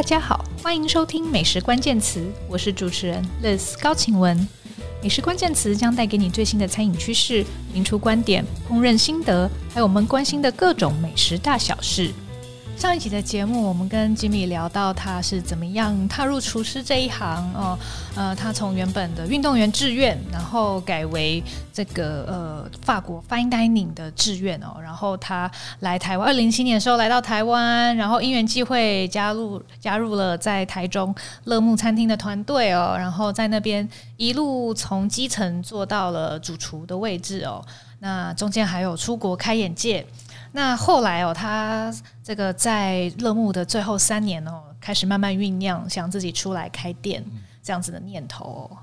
大家好，欢迎收听美食关键词，我是主持人 Liz 高晴雯。美食关键词将带给你最新的餐饮趋势、名厨观点、烹饪心得，还有我们关心的各种美食大小事。上一集的节目，我们跟 Jimmy 聊到他是怎么样踏入厨师这一行哦。呃，他从原本的运动员志愿，然后改为这个呃法国 Fine Dining 的志愿哦。然后他来台湾，二零零七年的时候来到台湾，然后因缘际会加入加入了在台中乐沐餐厅的团队哦。然后在那边一路从基层做到了主厨的位置哦。那中间还有出国开眼界。那后来哦，他这个在乐木的最后三年哦，开始慢慢酝酿，想自己出来开店这样子的念头哦。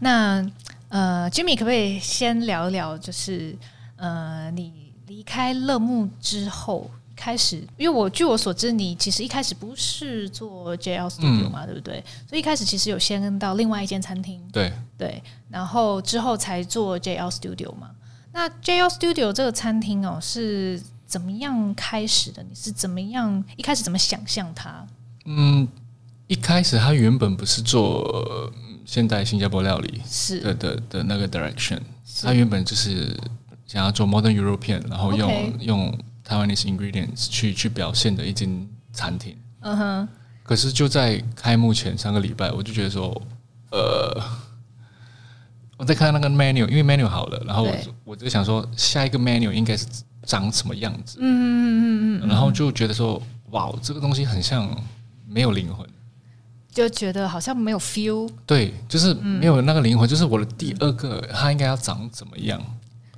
那呃，Jimmy 可不可以先聊一聊，就是呃，你离开乐木之后开始，因为我据我所知，你其实一开始不是做 JL Studio 嘛，嗯、对不对？所以一开始其实有先到另外一间餐厅，对对，然后之后才做 JL Studio 嘛。那 JL Studio 这个餐厅哦是。怎么样开始的？你是怎么样一开始怎么想象它？嗯，一开始他原本不是做现代新加坡料理是的的的那个 direction，他原本就是想要做 modern European，然后用 Okay. 用 Taiwanese ingredients 去去表现的一间餐厅。嗯哼。可是就在开幕前三个礼拜，我就觉得说，呃，我在看那个 menu，因为 menu 好了，然后我就，我就想说，下一个 menu 应该是。长什么样子？嗯嗯嗯嗯，然后就觉得说，哇，这个东西很像没有灵魂，就觉得好像没有 feel。对，就是没有那个灵魂，就是我的第二个，它应该要长怎么样？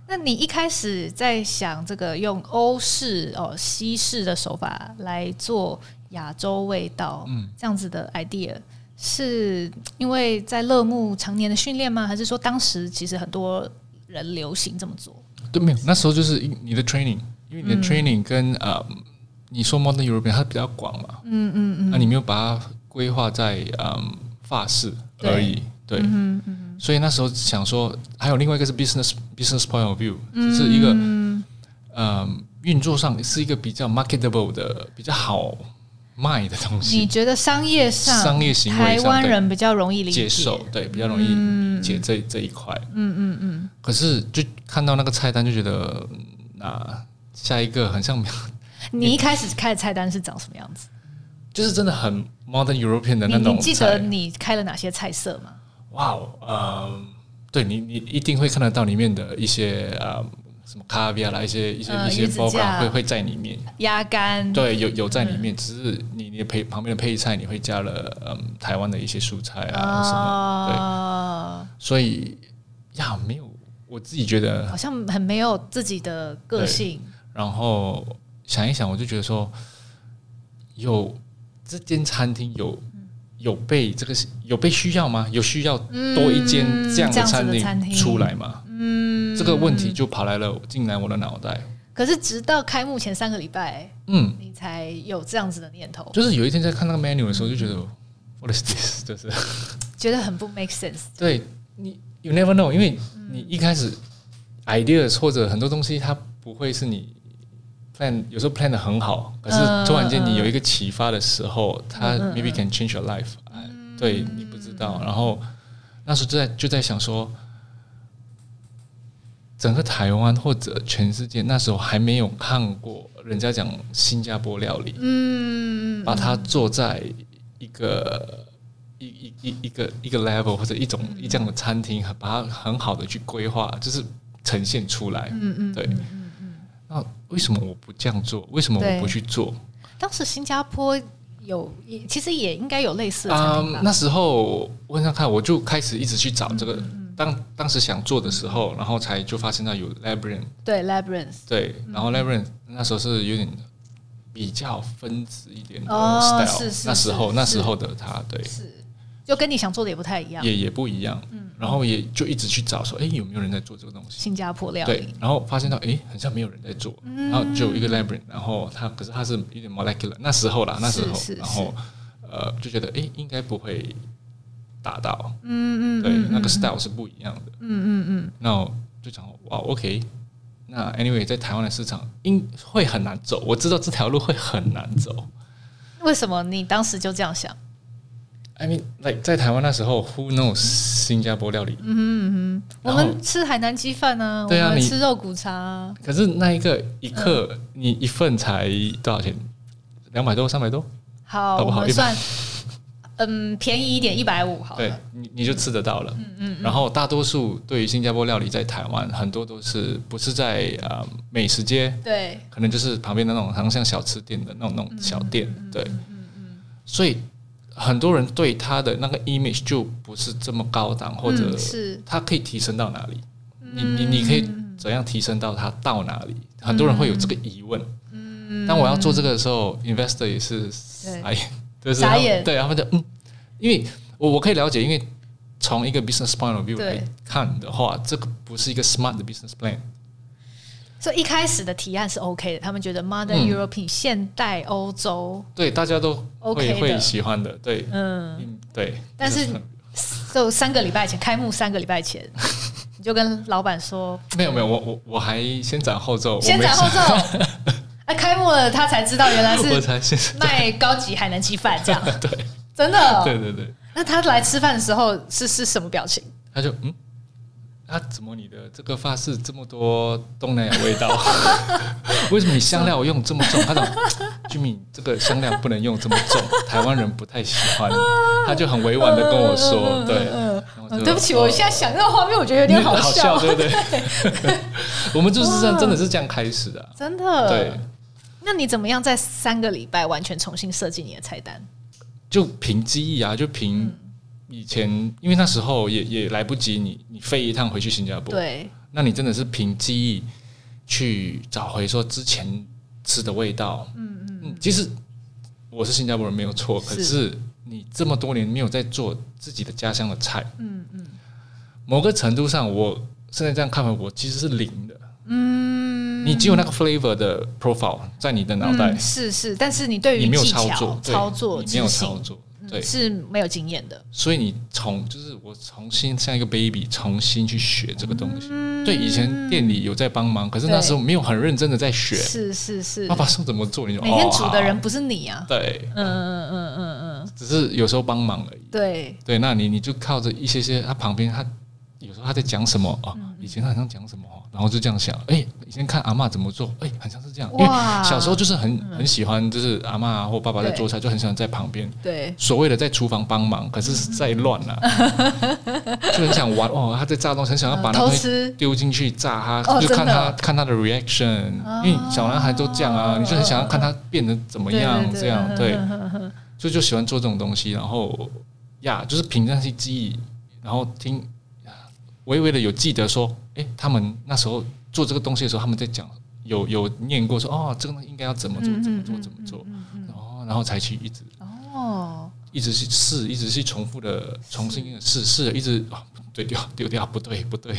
那你一开始在想这个用欧式哦西式的手法来做亚洲味道，嗯，这样子的 idea，是因为在乐木常年的训练吗？还是说当时其实很多人流行这么做？对，没有，那时候就是你的 training，因为你的 training 跟呃，你说 modern European 它比较广嘛，嗯嗯嗯，那你没有把它规划在嗯法式而已，对，嗯嗯，所以那时候想说，还有另外一个是 business business point of view，就是一个嗯运作上是一个比较 marketable 的比较好卖的东西。你觉得商业上商业行为台湾人比较容易理解，接受，对，比较容易理解这这一块，嗯嗯嗯，可是就。看到那个菜单就觉得，那下一个很像没有。你一开始开的菜单是长什么样子？就是真的很 modern European 的那种。你记得你开了哪些菜色吗？哇哦，呃，对你，你一定会看得到里面的一些呃，什么卡比亚啦，一些一些一些包装会会在里面。鸭肝。对，有有在里面，只是你你配旁边的配菜，你会加了嗯台湾的一些蔬菜啊什么。对，所以呀，没有。我自己觉得好像很没有自己的个性。然后想一想，我就觉得说，有这间餐厅有有被这个有被需要吗？有需要多一间这样的餐厅出来吗？嗯，这个问题就跑来了进来我的脑袋。可是直到开幕前三个礼拜，嗯，你才有这样子的念头。就是有一天在看那个 menu 的时候，就觉得 What is this？就是觉得很不 make sense。对你，you never know，因为。你一开始 ideas 或者很多东西，它不会是你 plan，有时候 plan 的很好，可是突然间你有一个启发的时候，它 maybe can change your life，对，你不知道。然后那时候就在就在想说，整个台湾或者全世界那时候还没有看过人家讲新加坡料理，嗯，把它做在一个。一一一一个一个 level 或者一种一这样的餐厅，把它很好的去规划，就是呈现出来。嗯嗯，对。那为什么我不这样做？为什么我不去做？当时新加坡有，其实也应该有类似的。那时候问上看，我就开始一直去找这个。当当时想做的时候，然后才就发现到有 Labyrinth。对 Labyrinth。对，然后 Labyrinth 那时候是有点比较分子一点的 style。那时候那时候的他，对。就跟你想做的也不太一样，也也不一样，嗯，然后也就一直去找说，哎，有没有人在做这个东西？新加坡料理，对，然后发现到，哎，好像没有人在做，然后就有一个 Labyrinth，然后他可是他是有点 molecular，那时候啦，那时候，然后呃，就觉得，哎，应该不会达到，嗯嗯，对，那个 style 是不一样的，嗯嗯嗯，那我就讲，哇，OK，那 anyway，在台湾的市场应会很难走，我知道这条路会很难走。为什么你当时就这样想？I mean, like 在台湾那时候，Who knows 新加坡料理？嗯哼嗯，我们吃海南鸡饭啊，对啊，我们吃肉骨茶啊。可是那一个一克，你一份才多少钱？两百多，三百多？好，好不好？我们算。嗯，便宜一点，一百五好。对，你你就吃得到了。嗯嗯。然后大多数对于新加坡料理，在台湾很多都是不是在呃美食街？对。可能就是旁边的那种，好像像小吃店的那种那种小店。对。嗯嗯。所以很多人对他的那个 image 就不是这么高档，或者是他可以提升到哪里？你你你可以怎样提升到他到哪里？很多人会有这个疑问。嗯。当我要做这个的时候，investor 也是哎。就是他们对，他们就嗯，因为我我可以了解，因为从一个 business point of view 来看的话，这个不是一个 smart 的 business plan。所以一开始的提案是 OK 的，他们觉得 modern European、嗯、现代欧洲，对大家都会 OK 会喜欢的，对，嗯，对。但是就三个礼拜前开幕，三个礼拜前你就跟老板说，没有没有，我我我还先斩后奏，先斩后奏。哎，开幕了，他才知道原来是 卖高级海南鸡饭这样。对，真的、哦。对对对。那他来吃饭的时候是是什么表情？他就嗯，啊，怎么你的这个发饰这么多东南亚味道？为什么你香料用这么重？他说：“Jimmy，这个香料不能用这么重，台湾人不太喜欢。”他就很委婉的跟我说：“对，嗯、对不起，我现在想那个画面，我觉得有点好笑，好笑对不对？”对我们就是这样，真的是这样开始的，真的对。那你怎么样在三个礼拜完全重新设计你的菜单？就凭记忆啊，就凭以前，嗯、因为那时候也也来不及你，你你飞一趟回去新加坡，对，那你真的是凭记忆去找回说之前吃的味道。嗯嗯，嗯，其实我是新加坡人没有错，可是你这么多年没有在做自己的家乡的菜，嗯嗯，某个程度上，我现在这样看来，我其实是零的，嗯。你只有那个 flavor 的 profile 在你的脑袋，嗯，是是，但是你对于没有操作，操作你没有操作，对，是没有经验的。所以你从就是我重新像一个 baby 重新去学这个东西。嗯、对，以前店里有在帮忙，可是那时候没有很认真的在学。是是是，爸爸说怎么做，你就每天煮的人不是你啊？对，嗯嗯嗯嗯嗯，只是有时候帮忙而已。对对，那你你就靠着一些些，他旁边他有时候他在讲什么啊？嗯以前他好像讲什么，然后就这样想，哎，以前看阿嬷怎么做，哎，好像是这样。因为小时候就是很很喜欢，就是阿嬷或爸爸在做菜，就很喜欢在旁边。对，所谓的在厨房帮忙，可是是在乱了，就很想玩哦。他在炸东西，很想要把那东西丢进去炸他，就看他看他的 reaction。因为小男孩都这样啊，你就很想要看他变得怎么样，这样对，所以就喜欢做这种东西。然后呀，就是凭那些记忆，然后听。微微的有记得说，哎、欸，他们那时候做这个东西的时候，他们在讲，有有念过说，哦，这个应该要怎么做，怎么做，怎么做，然后然后才去一直哦，一直去试，一直去重复的重新的试试，一直啊，对丢丢掉，不对不对。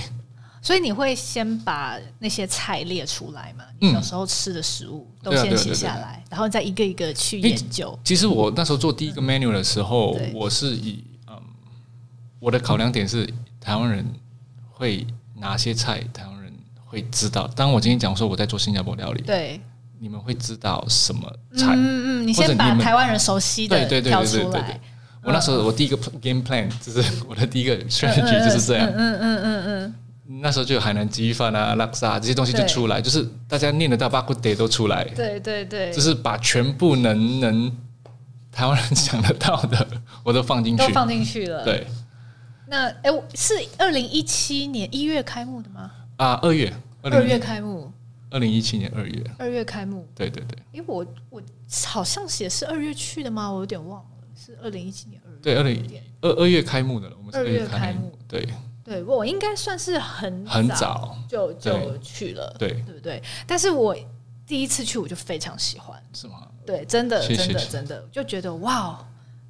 所以你会先把那些菜列出来嘛？你小时候吃的食物都先写下来，然后再一个一个去研究。其实我那时候做第一个 menu 的时候，我是以嗯，我的考量点是台湾人。会哪些菜台湾人会知道？当我今天讲说我在做新加坡料理，对，你们会知道什么菜？嗯嗯，你先把台湾人熟悉的对对对对对对对。我那时候我第一个 game plan 就是我的第一个 strategy 就是这样。嗯嗯嗯嗯嗯。那时候就有海南鸡饭啊、拉萨这些东西就出来，就是大家念得到巴古德都出来。对对对。就是把全部能能台湾人想得到的我都放进去，都放进去了。对。那哎，是二零一七年一月开幕的吗？啊，二月，二月开幕。二零一七年二月，二月开幕。对对对。因为我我好像写是二月去的吗？我有点忘了，是二零一七年二月。对，二零二二月开幕的了。我们是二月开幕。对对，我应该算是很很早就就去了，对对不对？但是我第一次去我就非常喜欢，是吗？对，真的真的真的就觉得哇，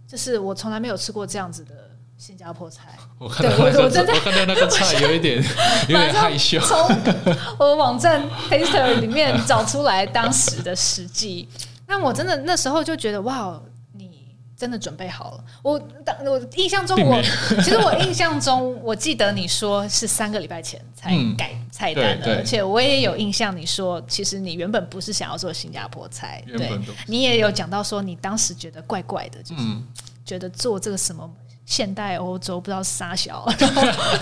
就是我从来没有吃过这样子的。新加坡菜，我看到我我真的我看到那个菜有一点有点害羞。从我的网站 Taster 里面找出来当时的实际，那我真的那时候就觉得哇，你真的准备好了。我当我印象中我，我 其实我印象中，我记得你说是三个礼拜前才改菜单的，嗯、而且我也有印象，你说其实你原本不是想要做新加坡菜，对，你也有讲到说你当时觉得怪怪的，就是觉得做这个什么现代欧洲不知道啥小，然后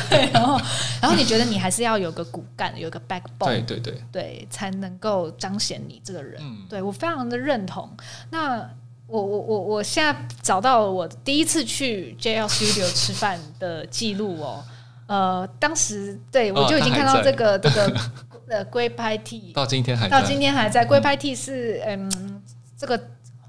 对，然后然后你觉得你还是要有个骨干，有个 backbone，对对对，对，才能够彰显你这个人，嗯、对我非常的认同。那我我我我现在找到了我第一次去 JL Studio 吃饭的记录哦，呃，当时对我就已经看到这个这个 呃龟拍 T，到今天还到今天还在龟拍 T 是嗯这个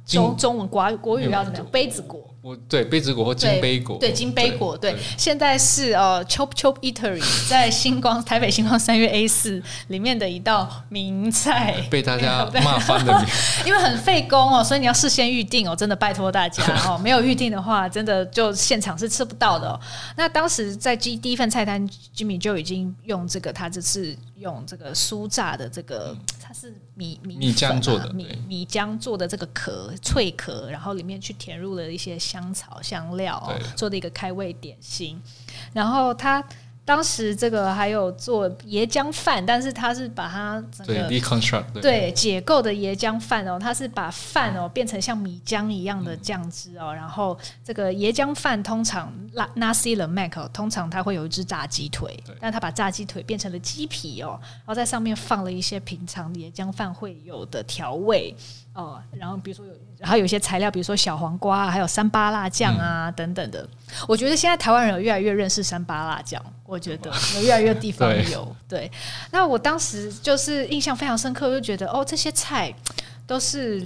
中中文国国语要怎么样？杯子果。对杯子果或金杯果，对金杯果，对，现在是呃 Chop Chop Eatery 在星光台北星光三月 A 四里面的一道名菜，被大家 骂翻的名，因为很费工哦，所以你要事先预定哦，真的拜托大家哦，没有预定的话，真的就现场是吃不到的。哦。那当时在第第一份菜单，Jimmy 就已经用这个，他这次用这个酥炸的这个，它是米米米浆做的，米米浆做的这个壳脆壳，然后里面去填入了一些香。草香料、哦、做的一个开胃点心，然后他当时这个还有做椰浆饭，但是他是把它整个对 deconstruct 对，解构的椰浆饭哦，他是把饭哦变成像米浆一样的酱汁哦，嗯、然后这个椰浆饭通常 nasi lemak、哦、通常它会有一只炸鸡腿，但他把炸鸡腿变成了鸡皮哦，然后在上面放了一些平常椰浆饭会有的调味。哦，然后比如说有，然后有一些材料，比如说小黄瓜，还有三八辣酱啊、嗯、等等的。我觉得现在台湾人有越来越认识三八辣酱，我觉得 有越来越地方有。对，对，那我当时就是印象非常深刻，就觉得哦，这些菜都是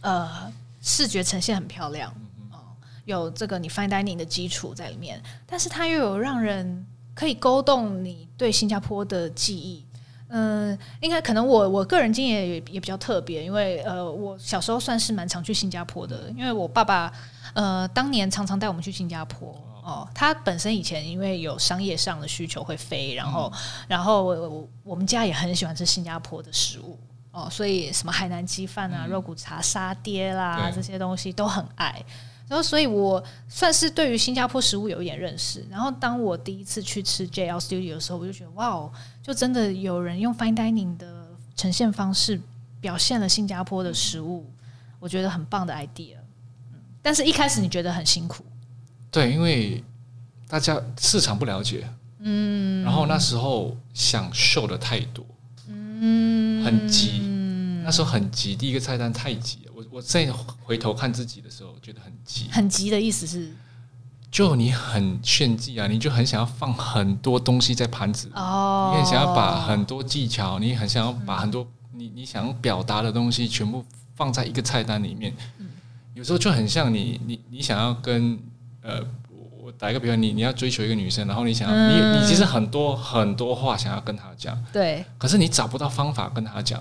呃视觉呈现很漂亮哦，有这个你 fine dining 的基础在里面，但是它又有让人可以勾动你对新加坡的记忆。嗯，应该可能我我个人经验也也比较特别，因为呃，我小时候算是蛮常去新加坡的，因为我爸爸呃当年常常带我们去新加坡。哦。他本身以前因为有商业上的需求会飞，然后、嗯、然后我我们家也很喜欢吃新加坡的食物。哦，所以什么海南鸡饭啊、嗯、肉骨茶、沙爹啦这些东西都很爱。然后，所以我算是对于新加坡食物有一点认识。然后，当我第一次去吃 JL Studio 的时候，我就觉得哇哦，就真的有人用 Fine Dining 的呈现方式表现了新加坡的食物，我觉得很棒的 idea。但是一开始你觉得很辛苦，对，因为大家市场不了解，嗯，然后那时候想 show 的太多，嗯，很急，那时候很急，第一个菜单太急了。我我再回头看自己的时候，觉得很急。很急的意思是，就你很炫技啊，你就很想要放很多东西在盘子哦，你很想要把很多技巧，你很想要把很多、嗯、你你想要表达的东西全部放在一个菜单里面。嗯、有时候就很像你你你想要跟呃。打一个比方，你你要追求一个女生，然后你想要，嗯、你你其实很多很多话想要跟她讲，对，可是你找不到方法跟她讲，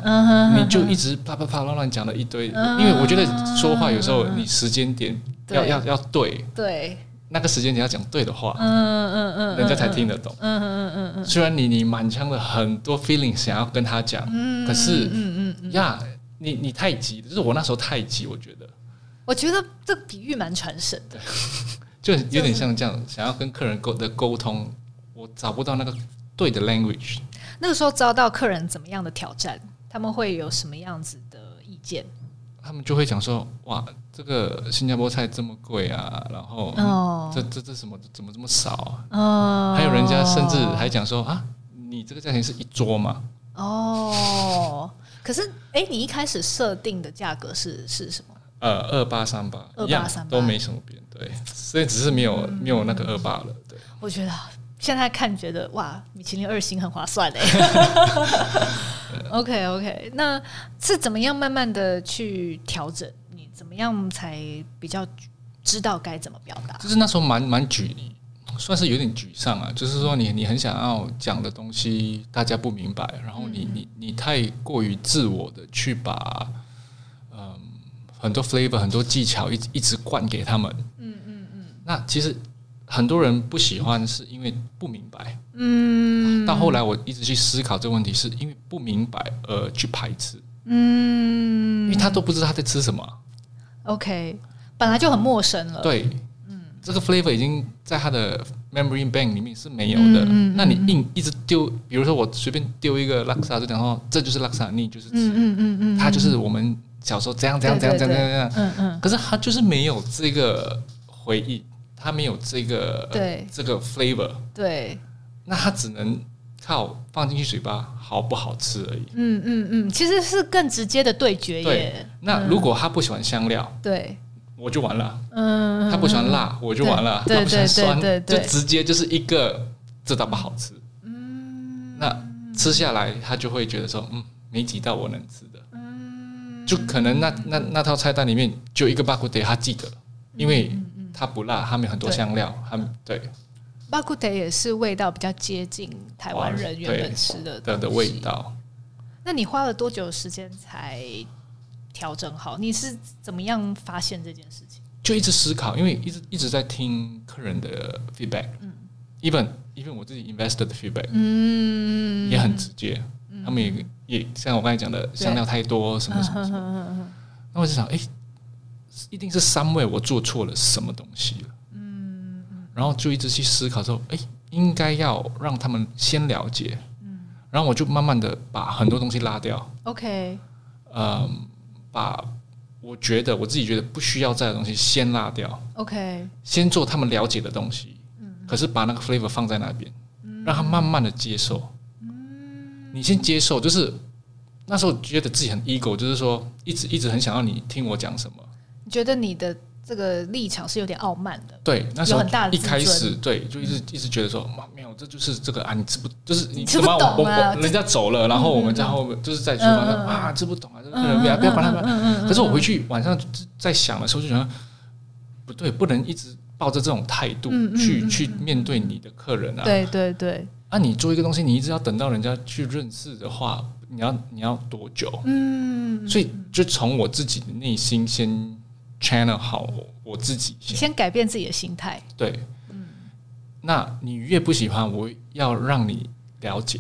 你就一直啪啪啪乱乱讲了一堆，嗯、因为我觉得说话有时候你时间点要要要对，对，那个时间点要讲对的话，嗯嗯嗯，人家才听得懂，嗯嗯嗯嗯，虽然你你满腔的很多 feeling 想要跟她讲，嗯、可是，嗯嗯呀，你你太急，就是我那时候太急，我觉得，我觉得这比喻蛮传神的。就有点像这样，想要跟客人沟的沟通，我找不到那个对的 language。那个时候遭到客人怎么样的挑战？他们会有什么样子的意见？他们就会讲说：“哇，这个新加坡菜这么贵啊！”然后，哦，这这这什么怎么这么少啊？哦，还有人家甚至还讲说：“啊，你这个价钱是一桌吗？”哦，可是，哎，你一开始设定的价格是是什么？呃，二八三八，二八三八都没什么变，对，所以只是没有、嗯、没有那个二八了，对。我觉得现在看觉得哇，米其林二星很划算嘞。OK OK，那是怎么样慢慢的去调整？你怎么样才比较知道该怎么表达？就是那时候蛮蛮沮，算是有点沮丧啊。就是说你你很想要讲的东西大家不明白，然后你、嗯、你你太过于自我的去把。很多 flavor，很多技巧一一直灌给他们。嗯嗯嗯。那其实很多人不喜欢，是因为不明白。嗯。到后来，我一直去思考这个问题，是因为不明白而去排斥。嗯。因为他都不知道他在吃什么。OK，本来就很陌生了。对，嗯，这个 flavor 已经在他的 memory bank 里面是没有的。嗯，那你硬一直丢，比如说我随便丢一个拉萨，就等于说这就是拉萨，你就是吃，嗯嗯嗯嗯，它就是我们小时候这样这样这样这样这样，嗯嗯。可是他就是没有这个回忆，他没有这个对这个 flavor，对，那他只能。靠放进去嘴巴好不好吃而已。嗯嗯嗯，其实是更直接的对决耶。对，那如果他不喜欢香料，对，我就完了。嗯，他不喜欢辣，我就完了。他不喜欢酸，就直接就是一个这道不好吃。嗯，那吃下来他就会觉得说，嗯，没几道我能吃的。嗯，就可能那那那套菜单里面就一个巴古德他记得，因为他不辣，他没有很多香料，他对。巴古德也是味道比较接近台湾人原本吃的的的味道。那你花了多久时间才调整好？你是怎么样发现这件事情？就一直思考，因为一直一直在听客人的 feedback，嗯，even even 我自己 investor 的 feedback，嗯，也很直接。他们也也像我刚才讲的香料太多什么什么什么。那我就想，哎，一定是 somewhere 我做错了什么东西了。嗯然后就一直去思考说，哎，应该要让他们先了解，嗯，然后我就慢慢的把很多东西拉掉，OK，嗯，把我觉得我自己觉得不需要在的东西先拉掉，OK，先做他们了解的东西，嗯，可是把那个 flavor 放在那边，嗯，让他慢慢的接受，嗯，你先接受，就是那时候觉得自己很 ego，就是说一直一直很想要你听我讲什么，你觉得你的。这个立场是有点傲慢的，对，那时候一开始对，就一直一直觉得说，没有，这就是这个啊，你吃不，就是你吃不懂啊，人家走了，然后我们在后面就是在厨房说啊，吃不懂啊，这个人不要不要管他们。可是我回去晚上在想的时候，就觉得不对，不能一直抱着这种态度去去面对你的客人啊。对对对，啊，你做一个东西，你一直要等到人家去认识的话，你要你要多久？嗯，所以就从我自己的内心先。channel 好，我自己先，先改变自己的心态。对，嗯，那你越不喜欢，我要让你了解。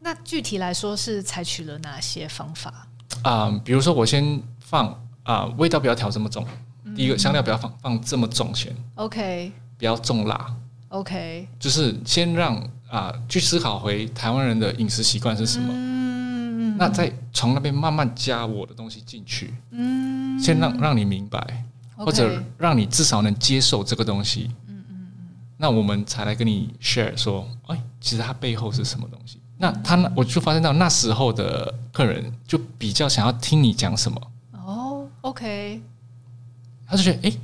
那具体来说是采取了哪些方法？啊、呃，比如说我先放啊、呃，味道不要调这么重。嗯、第一个香料不要放放这么重先，OK，不要重辣，OK，就是先让啊、呃、去思考回台湾人的饮食习惯是什么。嗯那再从那边慢慢加我的东西进去，嗯，先让让你明白，或者让你至少能接受这个东西，嗯嗯嗯，那我们才来跟你 share 说，哎，其实它背后是什么东西？那他那我就发现到那时候的客人就比较想要听你讲什么，哦，OK，他就觉得哎，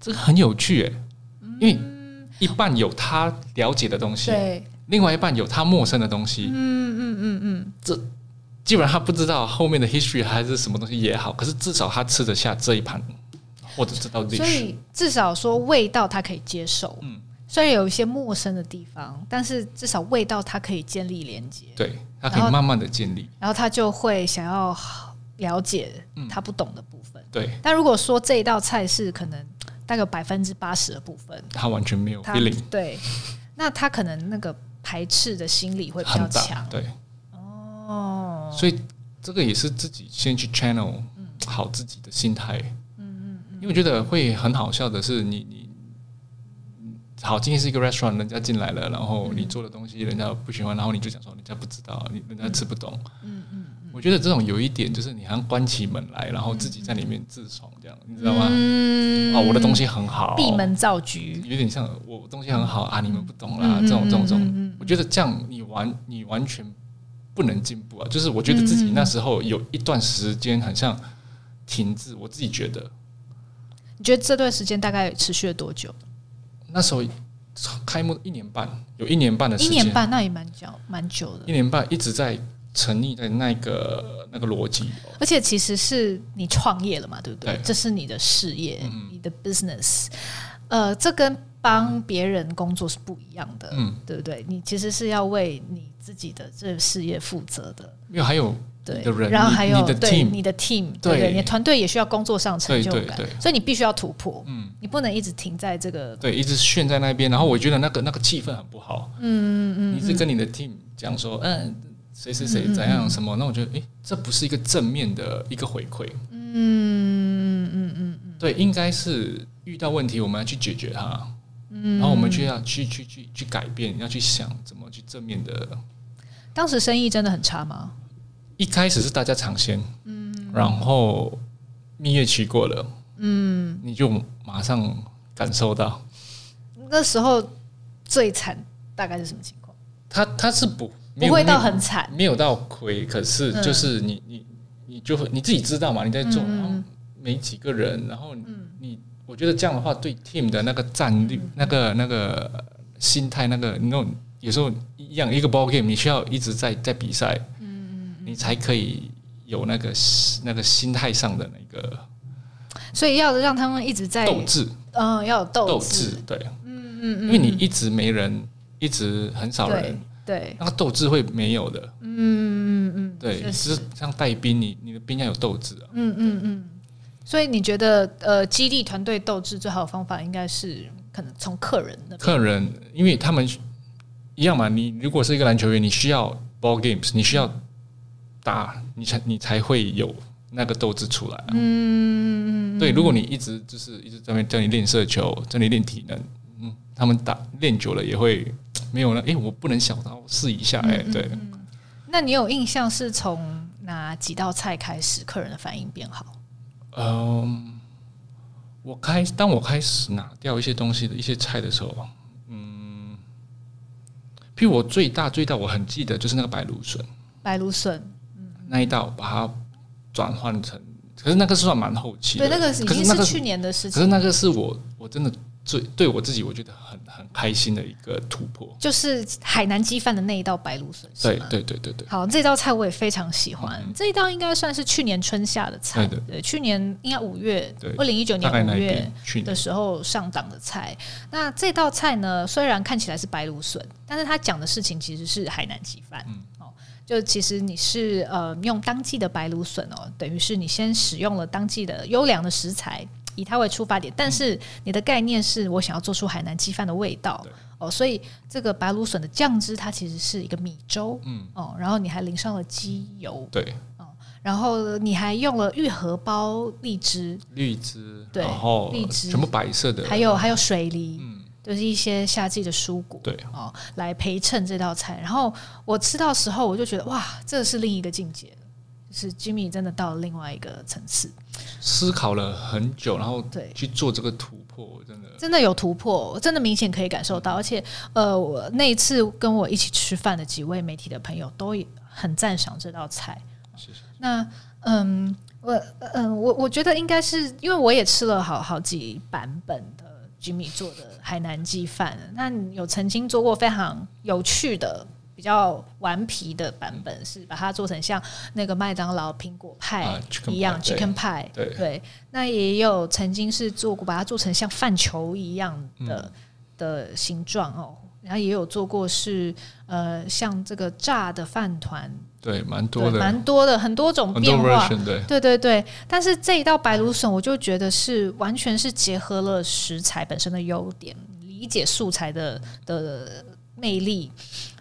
这个很有趣哎，因为一半有他了解的东西，对，另外一半有他陌生的东西，嗯嗯嗯嗯，这。基本上他不知道后面的 history 还是什么东西也好，可是至少他吃得下这一盘，或者知道 dish。所以至少说味道他可以接受，嗯，虽然有一些陌生的地方，但是至少味道他可以建立连接，对，他可以慢慢的建立，然后他就会想要了解他不懂的部分，嗯、对。但如果说这一道菜是可能大概百分之八十的部分，他完全没有 feeling，对，那他可能那个排斥的心理会比较强，对。哦，所以这个也是自己先去 channel 好自己的心态，嗯嗯嗯，因为我觉得会很好笑的是你，你你好，今天是一个 restaurant，人家进来了，然后你做的东西人家不喜欢，然后你就讲说人家不知道，你人家吃不懂，嗯嗯，我觉得这种有一点就是你好像关起门来，然后自己在里面自闯这样，你知道吗？嗯，哦，我的东西很好，闭门造局，有点像我东西很好啊，你们不懂啦，这种这种这种，我觉得这样你完你完全。不能进步啊！就是我觉得自己那时候有一段时间很像停滞，我自己觉得。你觉得这段时间大概持续了多久？那时候开幕一年半，有一年半的时间。一年半那也蛮久，蛮久的。一年半一直在沉溺在那个那个逻辑。而且其实是你创业了嘛，对不对？对，这是你的事业，嗯、你的 business。呃，这跟帮别人工作是不一样的，嗯，对不对？你其实是要为你自己的这个事业负责的。因为还有对，然后还有你的 team，你的 team，对对，你的团队也需要工作上成就感，所以你必须要突破，嗯，你不能一直停在这个，对，一直炫在那边。然后我觉得那个那个气氛很不好，嗯嗯嗯，你是跟你的 team 讲说，嗯，谁谁谁怎样什么？那我觉得，哎，这不是一个正面的一个回馈，嗯嗯嗯嗯。对，应该是遇到问题，我们要去解决它。嗯，然后我们就要去去去去改变，要去想怎么去正面的。当时生意真的很差吗？一开始是大家尝鲜，嗯，然后蜜月期过了，嗯，你就马上感受到那时候最惨大概是什么情况？他他是不不会到很惨，没有到亏，可是就是你你你就会你自己知道嘛，你在做，然后没几个人，然后你我觉得这样的话对 team 的那个战略、那个那个心态、那个那种有时候一样一个 ball game，你需要一直在在比赛。你才可以有那个那个心态上的那个，所以要让他们一直在斗志，嗯，要有斗志，对，嗯嗯，因为你一直没人，一直很少人，对，那个斗志会没有的，嗯嗯嗯，对，就是像带兵，你你的兵要有斗志啊，嗯嗯嗯，所以你觉得呃，激励团队斗志最好的方法应该是可能从客人的客人，因为他们一样嘛，你如果是一个篮球员，你需要 ball games，你需要。打你才你才会有那个斗志出来啊！嗯，对，如果你一直就是一直在那边叫你练射球，叫你练体能，嗯，他们打练久了也会没有了。哎，我不能小刀试一下，哎，对。那你有印象是从哪几道菜开始客人的反应变好？嗯，我开当我开始拿掉一些东西的一些菜的时候，嗯，譬如我最大最大我很记得就是那个白芦笋，白芦笋。那一道把它转换成，可是那个是算蛮后期的，对，那个已经是去年的事情。可是那个是我我真的最对我自己，我觉得很很开心的一个突破，就是海南鸡饭的那一道白芦笋。对对对对对。好，这道菜我也非常喜欢，嗯、这一道应该算是去年春夏的菜，对，对，对，去年应该五月，二零一九年五月的时候上档的菜。那这道菜呢，虽然看起来是白芦笋，但是它讲的事情其实是海南鸡饭。嗯就其实你是呃用当季的白芦笋哦，等于是你先使用了当季的优良的食材，以它为出发点，但是你的概念是我想要做出海南鸡饭的味道。哦，所以这个白芦笋的酱汁它其实是一个米粥，嗯。哦，然后你还淋上了鸡油，对。哦，然后你还用了玉荷包荔枝，荔枝对，然后荔枝。全部白色的，还有还有水梨，嗯。就是一些夏季的蔬果，对。哦，来陪衬这道菜。然后我吃到时候，我就觉得哇，这是另一个境界，就是 Jimmy 真的到了另外一个层次。思考了很久，然后对去做这个突破，真的真的有突破，真的明显可以感受到。而且呃，我那一次跟我一起吃饭的几位媒体的朋友都很赞赏这道菜。谢谢。那嗯，我嗯，我我觉得应该是因为我也吃了好好几版本的。Jimmy 做的海南鸡饭，那你有曾经做过非常有趣的、比较顽皮的版本，是把它做成像那个麦当劳苹果派一样 Chicken Pie，对，对。那也有曾经是做过，把它做成像饭球一样的、嗯、的形状哦。然后也有做过是呃，像这个炸的饭团。对，蛮多的，蛮多的，很多种变化。对，对对对。但是这一道白芦笋，我就觉得是完全是结合了食材本身的优点，理解素材的的魅力，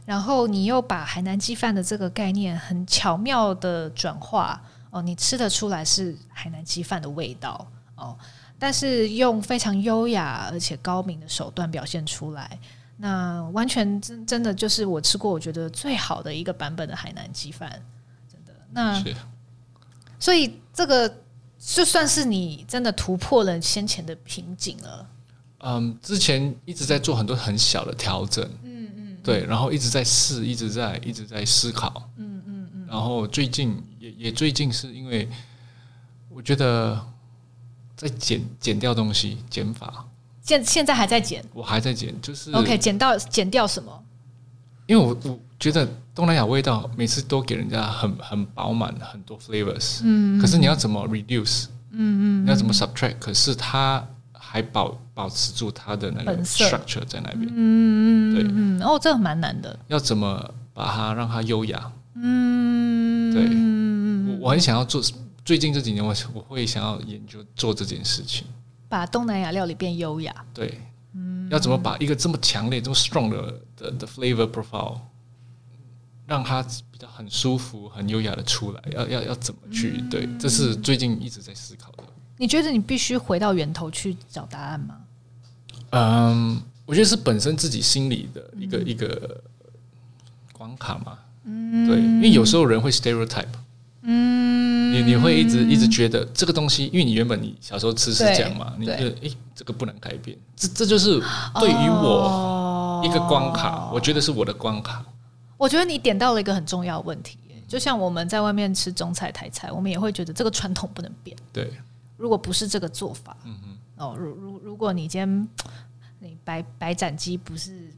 然后你又把海南鸡饭的这个概念很巧妙的转化哦，你吃得出来是海南鸡饭的味道哦，但是用非常优雅而且高明的手段表现出来。那完全真真的就是我吃过我觉得最好的一个版本的海南鸡饭，真的。那所以这个就算是你真的突破了先前的瓶颈了。嗯，之前一直在做很多很小的调整，对，然后一直在试，一直在一直在思考，嗯嗯嗯。然后最近也也最近是因为我觉得在减减掉东西，减法。现现在还在减，我还在减，就是 OK，减到减掉什么？因为我我觉得东南亚味道每次都给人家很很饱满，很多 flavors，嗯，可是你要怎么 reduce，嗯嗯，你要怎么 subtract，可是它还保保持住它的那个 structure 在那边，嗯嗯，对，嗯，哦，这个蛮难的，要怎么把它让它优雅？嗯，对，我我很想要做，最近这几年我我会想要研究做这件事情。把东南亚料理变优雅，对，嗯，要怎么把一个这么强烈、这么 strong 的的的 flavor profile，让它比较很舒服、很优雅的出来？要要要怎么去？对，这是最近一直在思考的。你觉得你必须回到源头去找答案吗？嗯，我觉得是本身自己心里的一个、嗯、一个关卡嘛。嗯，对，因为有时候人会 stereotype。嗯，你你会一直一直觉得这个东西，因为你原本你小时候吃是这样嘛，你觉得诶，这个不能改变，这这就是对于我一个关卡，哦、我觉得是我的关卡。我觉得你点到了一个很重要的问题，就像我们在外面吃中菜台菜，我们也会觉得这个传统不能变。对，如果不是这个做法，嗯嗯，哦，如如如果你今天 你白白斩鸡不是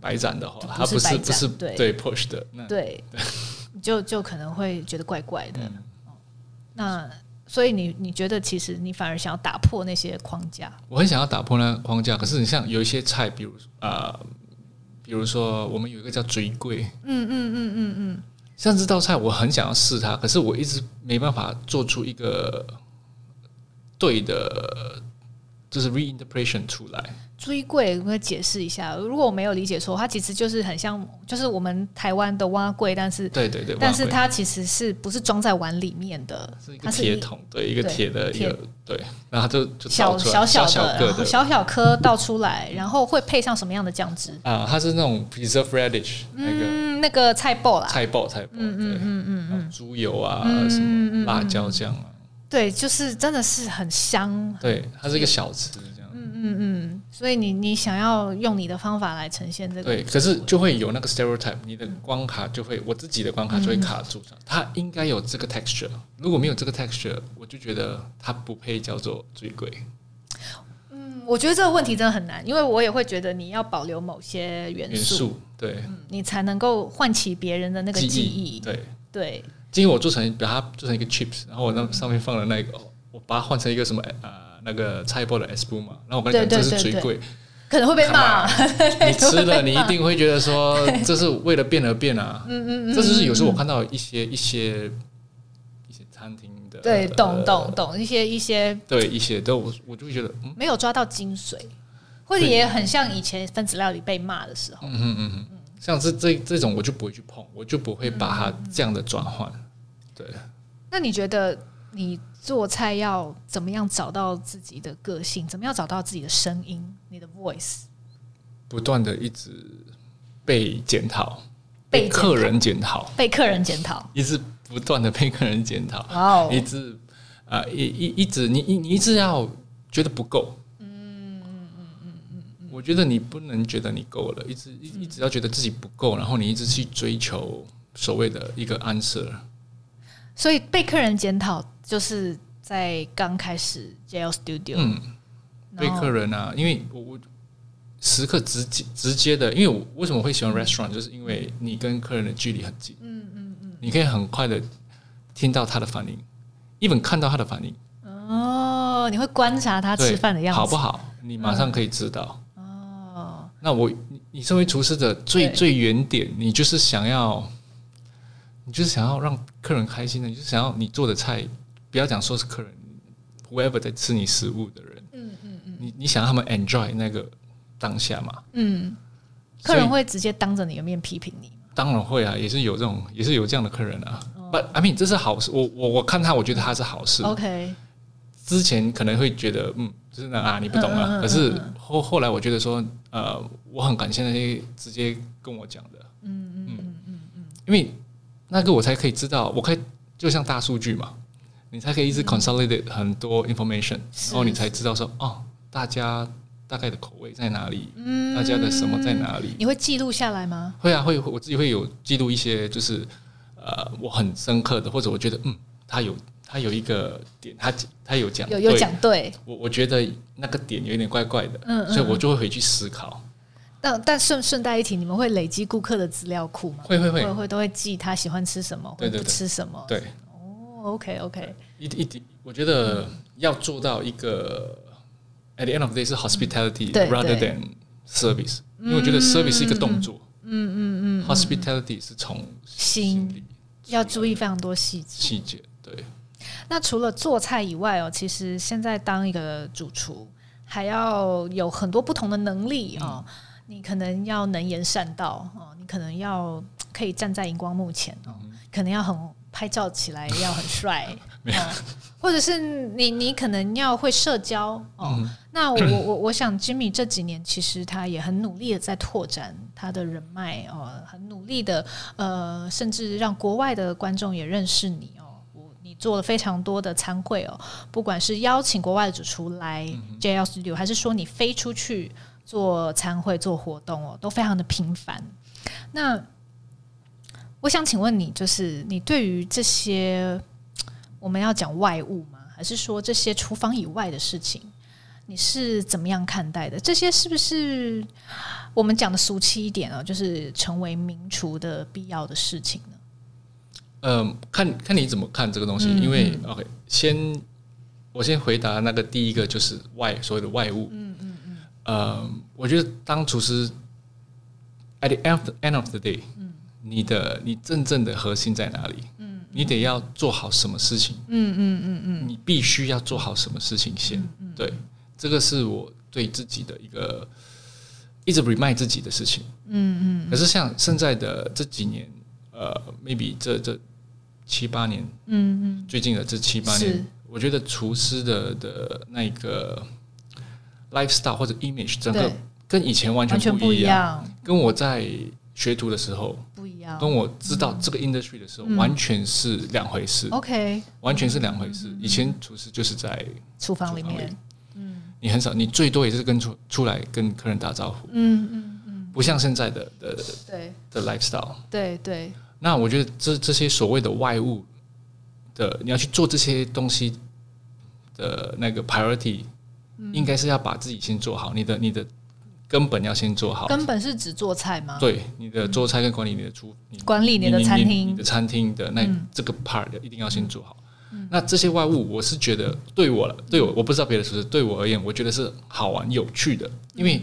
白斩的话，它不是不是对。对 push 的，那对。对 就就可能会觉得怪怪的，嗯、那所以你你觉得其实你反而想要打破那些框架？我很想要打破那个框架，可是你像有一些菜，比如啊、呃，比如说我们有一个叫水粿，嗯嗯嗯嗯嗯，像这道菜我很想要试它，可是我一直没办法做出一个对的，就是 reinterpretation 出来。水粿，我可以解释一下。如果我没有理解错，它其实就是很像，就是我们台湾的碗粿，但是对对对，但是它其实是不是装在碗里面的？是一个铁桶，对，一个铁的一个对，然后就就小小小的小小颗倒出来，然后会配上什么样的酱汁？啊，它是那种 preserved radish，那个那个菜爆啦，菜爆菜爆，嗯嗯嗯嗯嗯，猪油啊，什么辣椒酱啊，对，就是真的是很香。对，它是一个小吃。嗯嗯嗯，所以你你想要用你的方法来呈现这个，对，可是就会有那个 stereotype，你的关卡就会，我自己的关卡就会卡住，嗯、它应该有这个 texture，如果没有这个 texture，我就觉得它不配叫做最贵。嗯，我觉得这个问题真的很难，因为我也会觉得你要保留某些元素，元素对、嗯，你才能够唤起别人的那个记忆，记忆对对。今天我做成把它做成一个 chips，然后我那上面放了那个，我把它换成一个什么呃？那个菜包的 S 布嘛，然后我跟你讲这是最贵，可能会被骂。你吃了，你一定会觉得说这是为了变而变啊。嗯嗯嗯，这就是有时候我看到一些一些一些餐厅的，对，懂懂懂，一些一些，对一些都我我就会觉得没有抓到精髓，或者也很像以前分子料理被骂的时候。嗯嗯嗯，像是这这种我就不会去碰，我就不会把它这样的转换。对，那你觉得你？做菜要怎么样找到自己的个性？怎么样找到自己的声音？你的 voice，不断的一直被检讨，被客人检讨，被客人检讨，一直不断的被客人检讨。哦.一直啊，一一一直，你你你一直要觉得不够。我觉得你不能觉得你够了，一直一一直要觉得自己不够，然后你一直去追求所谓的一个 answer。所以被客人检讨。就是在刚开始 JL Studio，嗯，被客人啊，因为我我时刻直接直接的，因为我为什么会喜欢 restaurant，就是因为你跟客人的距离很近，嗯嗯嗯，你可以很快的听到他的反应，even 看到他的反应，哦，你会观察他吃饭的样子，好不好？你马上可以知道，哦，那我你你身为厨师的最最原点，你就是想要，你就是想要让客人开心的，你就是想要你做的菜。不要讲说是客人，whoever 在吃你食物的人，嗯嗯嗯，你你想让他们 enjoy 那个当下嘛？嗯，客人会直接当着你的面批评你？当然会啊，也是有这种，也是有这样的客人啊。But I mean，这是好事。我我我看他，我觉得他是好事。OK，之前可能会觉得，嗯，就是那啊，你不懂啊。可是后后来，我觉得说，呃，我很感谢那些直接跟我讲的，嗯嗯嗯嗯嗯，因为那个我才可以知道，我可以就像大数据嘛。你才可以一直 consolidate 很多 information，然后你才知道说哦，大家大概的口味在哪里，嗯，大家的什么在哪里？你会记录下来吗？会啊，会，我自己会有记录一些，就是呃，我很深刻的，或者我觉得嗯，他有他有一个点，他他有讲有有讲对，我我觉得那个点有点怪怪的，嗯，所以我就会回去思考。但但顺顺带一提，你们会累积顾客的资料库吗？会会会。会都会记他喜欢吃什么，或者不吃什么，对。哦 OK OK，一一点，我觉得要做到一个 at the end of the day 是 hospitality rather than service，因为我觉得 service 是一个动作，嗯嗯嗯，hospitality 是从心里要注意非常多细节。细节。对，那除了做菜以外哦，其实现在当一个主厨还要有很多不同的能力哦，你可能要能言善道哦，你可能要可以站在荧光幕前哦，可能要很。拍照起来要很帅，哦，或者是你你可能要会社交哦。嗯、那我我我想，Jimmy 这几年其实他也很努力的在拓展他的人脉哦，很努力的呃，甚至让国外的观众也认识你哦。你做了非常多的参会哦，不管是邀请国外的主厨来 JL Studio，还是说你飞出去做参会做活动哦，都非常的频繁。那我想请问你，就是你对于这些我们要讲外物吗？还是说这些厨房以外的事情，你是怎么样看待的？这些是不是我们讲的俗气一点哦，就是成为名厨的必要的事情呢？嗯、呃，看看你怎么看这个东西。嗯、因为 OK，先我先回答那个第一个，就是外所谓的外物。嗯嗯嗯。呃，我觉得当厨师，at the end of the, end of the day。你的你真正的核心在哪里？嗯，你得要做好什么事情？嗯嗯嗯嗯，你必须要做好什么事情先？对，这个是我对自己的一个一直 remind 自己的事情。嗯嗯。可是像现在的这几年，呃，maybe 这这七八年，嗯嗯，最近的这七八年，我觉得厨师的的那个 lifestyle 或者 image 整个跟以前完全不一样，跟我在学徒的时候不一样。跟我知道这个 industry 的时候，嗯、完全是两回事。OK，完全是两回事。以前厨师就是在厨房里面，嗯，你很少，你最多也是跟出出来跟客人打招呼，嗯嗯嗯，不像现在的的对。的 lifestyle，对对。那我觉得这这些所谓的外物的，你要去做这些东西的那个 priority，应该是要把自己先做好，你的你的。根本要先做好。根本是指做菜吗？对，你的做菜跟管理你的厨，管理你的餐厅，你的餐厅的那这个 part 一定要先做好。那这些外物，我是觉得对我了，对我我不知道别的厨师，对我而言，我觉得是好玩有趣的，因为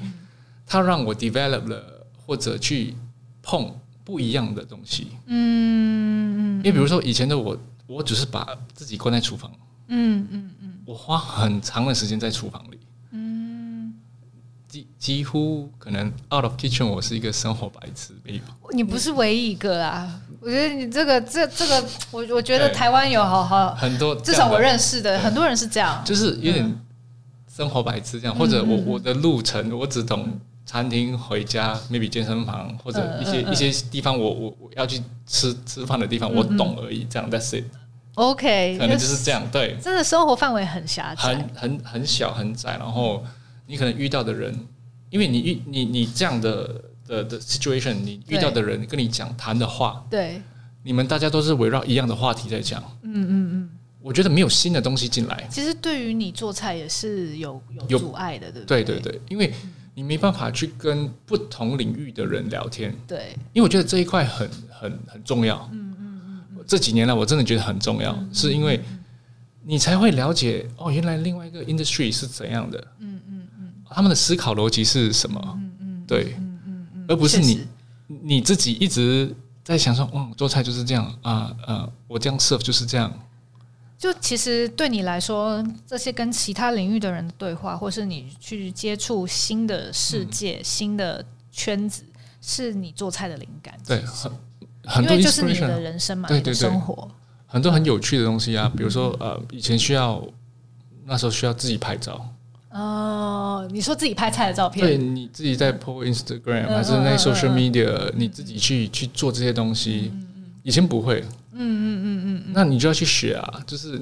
它让我 develop 了或者去碰不一样的东西。嗯，因为比如说以前的我，我只是把自己关在厨房。嗯嗯嗯，我花很长的时间在厨房里。嗯。几几乎可能 out of kitchen，我是一个生活白痴。你不是唯一一个啊，我觉得你这个这这个，我我觉得台湾有好好很多，至少我认识的很多人是这样，就是有点生活白痴这样，或者我我的路程我只懂餐厅回家，maybe 健身房或者一些一些地方，我我我要去吃吃饭的地方，我懂而已。这样，that's it。OK，可能就是这样，对，真的生活范围很狭窄，很很很小很窄，然后。你可能遇到的人，因为你遇你你这样的的的 situation，你遇到的人跟你讲谈的话，对，你们大家都是围绕一样的话题在讲，嗯嗯嗯，我觉得没有新的东西进来。其实对于你做菜也是有有阻碍的，对不对？对对对，因为你没办法去跟不同领域的人聊天，对，因为我觉得这一块很很很重要，嗯嗯嗯，这几年来我真的觉得很重要，是因为你才会了解哦，原来另外一个 industry 是怎样的，嗯嗯。他们的思考逻辑是什么？嗯嗯，对，嗯嗯嗯，而不是你你自己一直在想说，嗯，做菜就是这样啊，呃，我这样 serve 就是这样。就其实对你来说，这些跟其他领域的人的对话，或是你去接触新的世界、新的圈子，是你做菜的灵感。对，很很多就是你的人生嘛，对对对，生活。很多很有趣的东西啊，比如说呃，以前需要那时候需要自己拍照。哦，你说自己拍菜的照片，对，你自己在 po Instagram 还是那 social media，你自己去去做这些东西，以前不会，嗯嗯嗯嗯，那你就要去学啊，就是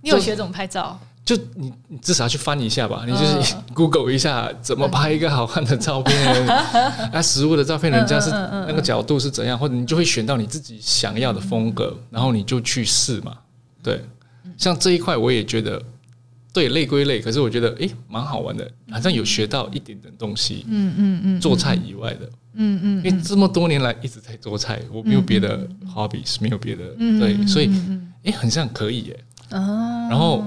你有学怎么拍照？就你你至少要去翻一下吧，你就是 Google 一下怎么拍一个好看的照片，啊，实物的照片，人家是那个角度是怎样，或者你就会选到你自己想要的风格，然后你就去试嘛。对，像这一块我也觉得。对，累归累，可是我觉得诶，蛮好玩的，好像有学到一点点东西。嗯嗯嗯，做菜以外的，嗯嗯，因为这么多年来一直在做菜，我没有别的 hobbies，没有别的，对，所以诶，很像可以耶。然后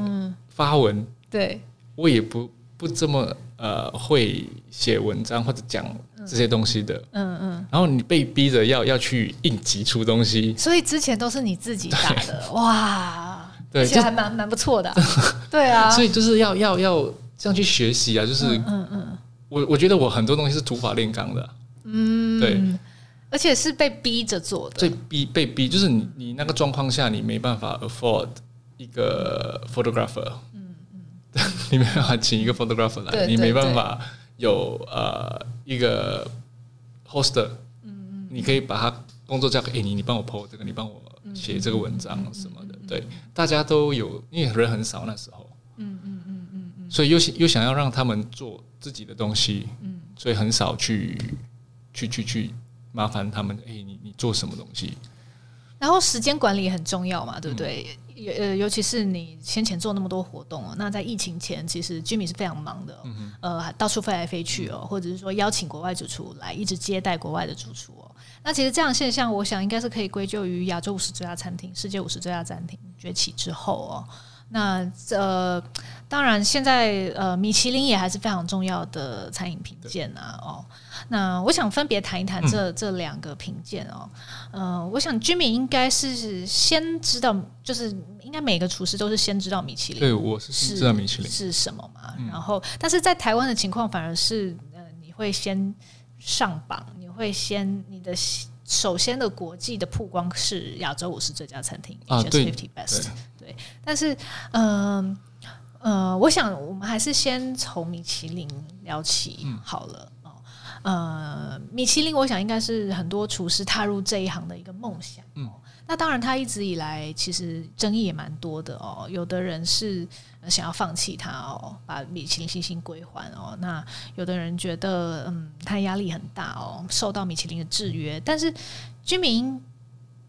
发文，对，我也不不这么呃会写文章或者讲这些东西的。嗯嗯。然后你被逼着要要去应急出东西，所以之前都是你自己打的哇。对，其实还蛮蛮不错的，啊，对啊，所以就是要要要这样去学习啊，就是嗯嗯，我我觉得我很多东西是土法炼钢的，嗯，对，而且是被逼着做的。被逼被逼，就是你你那个状况下，你没办法 afford 一个 photographer，嗯嗯，你没办法请一个 photographer 来，对对对，你没办法有呃一个 hoster，嗯嗯，你可以把他工作交给、欸、你，你帮我 po 这个，你帮我写这个文章什么的，对，大家都有，因为人很少那时候，嗯嗯嗯嗯嗯，所以又又想要让他们做自己的东西，嗯，所以很少去去去去。麻烦他们，哎、欸，你你做什么东西？然后时间管理很重要嘛，对不对？呃、嗯，尤其是你先前做那么多活动哦，那在疫情前，其实 Jimmy 是非常忙的，嗯、呃，到处飞来飞去哦，或者是说邀请国外主厨来一直接待国外的主厨哦。那其实这样现象，我想应该是可以归咎于亚洲五十最佳餐厅、世界五十最佳餐厅崛起之后哦。那呃，当然现在呃，米其林也还是非常重要的餐饮评鉴啊，哦。那我想分别谈一谈这、嗯、这两个评鉴哦，嗯、呃，我想 Jimmy 应该是先知道，就是应该每个厨师都是先知道米其林，对，我是先知道米其林是什么嘛，嗯、然后但是在台湾的情况反而是，呃，你会先上榜，你会先你的首先的国际的曝光是亚洲五十最佳餐厅啊，对，fifty best，对，但是嗯呃，呃，我想我们还是先从米其林聊起好了。嗯呃，米其林，我想应该是很多厨师踏入这一行的一个梦想。嗯，那当然，他一直以来其实争议也蛮多的哦。有的人是想要放弃他哦，把米其林星星归还哦。那有的人觉得，嗯，他压力很大哦，受到米其林的制约。但是居民，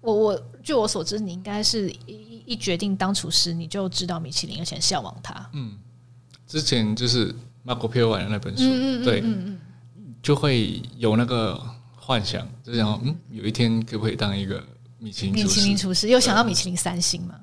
我我据我所知，你应该是一一决定当厨师，你就知道米其林，而且向往它。嗯，之前就是 Marco Pierotti 的那本书，嗯、对。嗯嗯就会有那个幻想，就想嗯，有一天可不可以当一个米其林厨师？米其林厨师又想到米其林三星吗？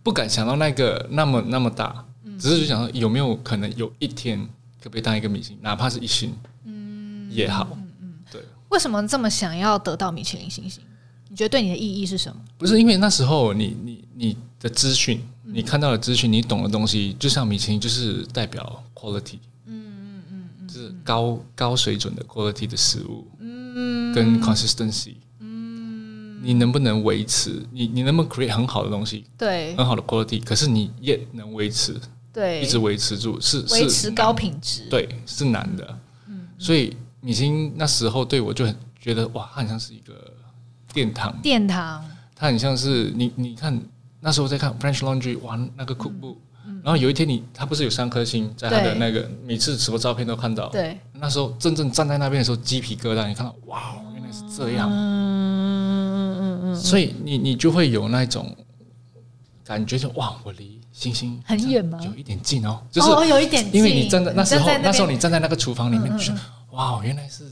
不敢想到那个那么那么大，只是就想说有没有可能有一天可不可以当一个米其林，哪怕是一星，嗯，也好，嗯嗯，对。为什么这么想要得到米其林星星？你觉得对你的意义是什么？不是因为那时候你你你的资讯，你看到的资讯，你懂的东西，就像米其林就是代表 quality 嗯嗯嗯，就是。高高水准的 quality 的食物，嗯，跟 consistency，嗯，你能不能维持？你你能不能 create 很好的东西？对，很好的 quality，可是你也能维持，对，一直维持住，是维持高品质，对，是难的。嗯，所以米其林那时候对我就很觉得哇，它很像是一个殿堂，殿堂，它很像是你你看那时候在看 French Laundry，哇，那个 cookbook。然后有一天你他不是有三颗星在他的那个每次什么照片都看到，对，那时候真正站在那边的时候鸡皮疙瘩，你看到哇，原来是这样，嗯嗯嗯嗯，所以你你就会有那种感觉，就哇，我离星星很远吗？有一点近哦，就是哦，有一点近，因为你站在那时候那时候你站在那个厨房里面，就哇，原来是。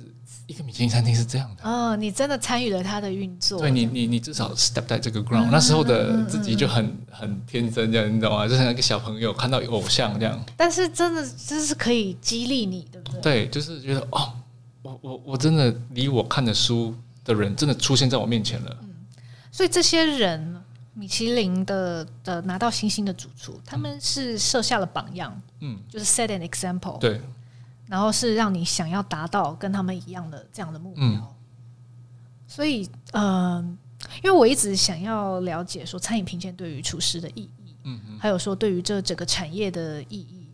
一个米其林餐厅是这样的哦，你真的参与了它的运作。对你，你你至少 step 在这个 ground，嗯、那时候的自己就很很天真，这样你懂吗？就像一个小朋友看到偶像这样。但是真的，这是可以激励你，对不对？对，就是觉得哦，我我我真的离我看的书的人真的出现在我面前了。嗯，所以这些人，米其林的的拿到星星的主厨，他们是设下了榜样，嗯，就是 set an example。对。然后是让你想要达到跟他们一样的这样的目标，嗯、所以，嗯、呃，因为我一直想要了解说餐饮评鉴对于厨师的意义，嗯嗯，还有说对于这整个产业的意义。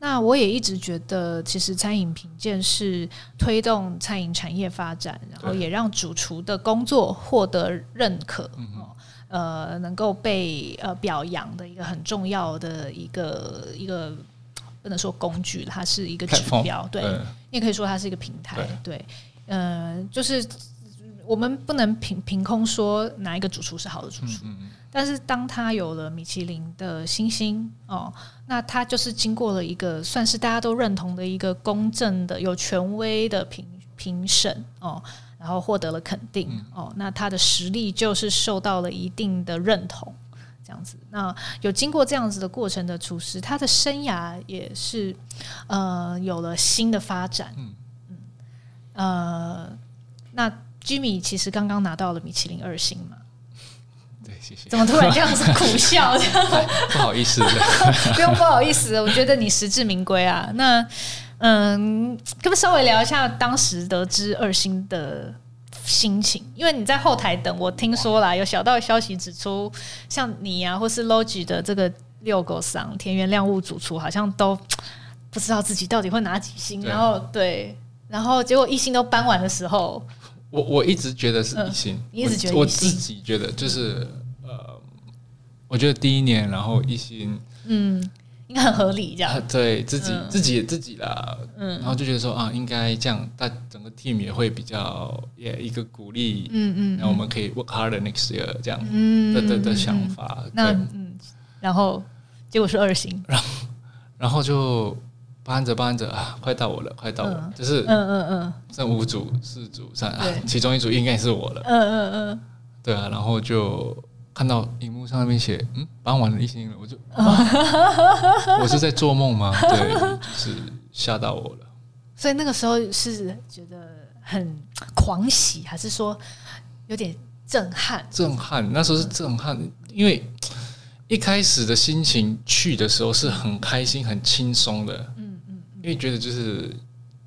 那我也一直觉得，其实餐饮评鉴是推动餐饮产业发展，然后也让主厨的工作获得认可，嗯、呃，能够被呃表扬的一个很重要的一个一个。不能说工具，它是一个指标。对，你也可以说它是一个平台。对，嗯、呃，就是我们不能凭凭空说哪一个主厨是好的主厨。嗯嗯，但是当他有了米其林的星星哦，那他就是经过了一个算是大家都认同的一个公正的、有权威的评评审哦，然后获得了肯定哦，那他的实力就是受到了一定的认同。这样子，那有经过这样子的过程的厨师，他的生涯也是呃有了新的发展。嗯嗯，呃，那 Jimmy 其实刚刚拿到了米其林二星嘛？对，谢谢。怎么突然这样子苦笑？不好意思，不用不好意思，我觉得你实至名归啊。那嗯，可不可以稍微聊一下当时得知二星的心情？因为你在后台等，我听说啦，有小道消息指出，像你啊，或是 Logi 的这个遛狗桑田园亮物主厨，好像都不知道自己到底会拿几星。然后对，然后结果一星都搬完的时候，我我一直觉得是一星，你一直觉得我，我自己觉得就是呃，我觉得第一年然后一星，嗯。应该很合理，这样、啊、对自己、嗯、自己也自己啦，嗯，然后就觉得说啊，应该这样，但整个 team 也会比较也一个鼓励，嗯嗯，然后我们可以 work harder next year 这样，嗯的的的想法。嗯、那嗯，然后结果是二星，然后然后就搬着搬着啊，快到我了，快到我了，嗯、就是嗯嗯嗯，剩五组四组三啊，其中一组应该是我了，嗯嗯嗯，对啊，然后就。看到荧幕上面写“嗯，搬完了一星了”，我就，啊、我是在做梦吗？对，就是吓到我了。所以那个时候是觉得很狂喜，还是说有点震撼？震撼，那时候是震撼，嗯、因为一开始的心情去的时候是很开心、很轻松的，嗯嗯，嗯因为觉得就是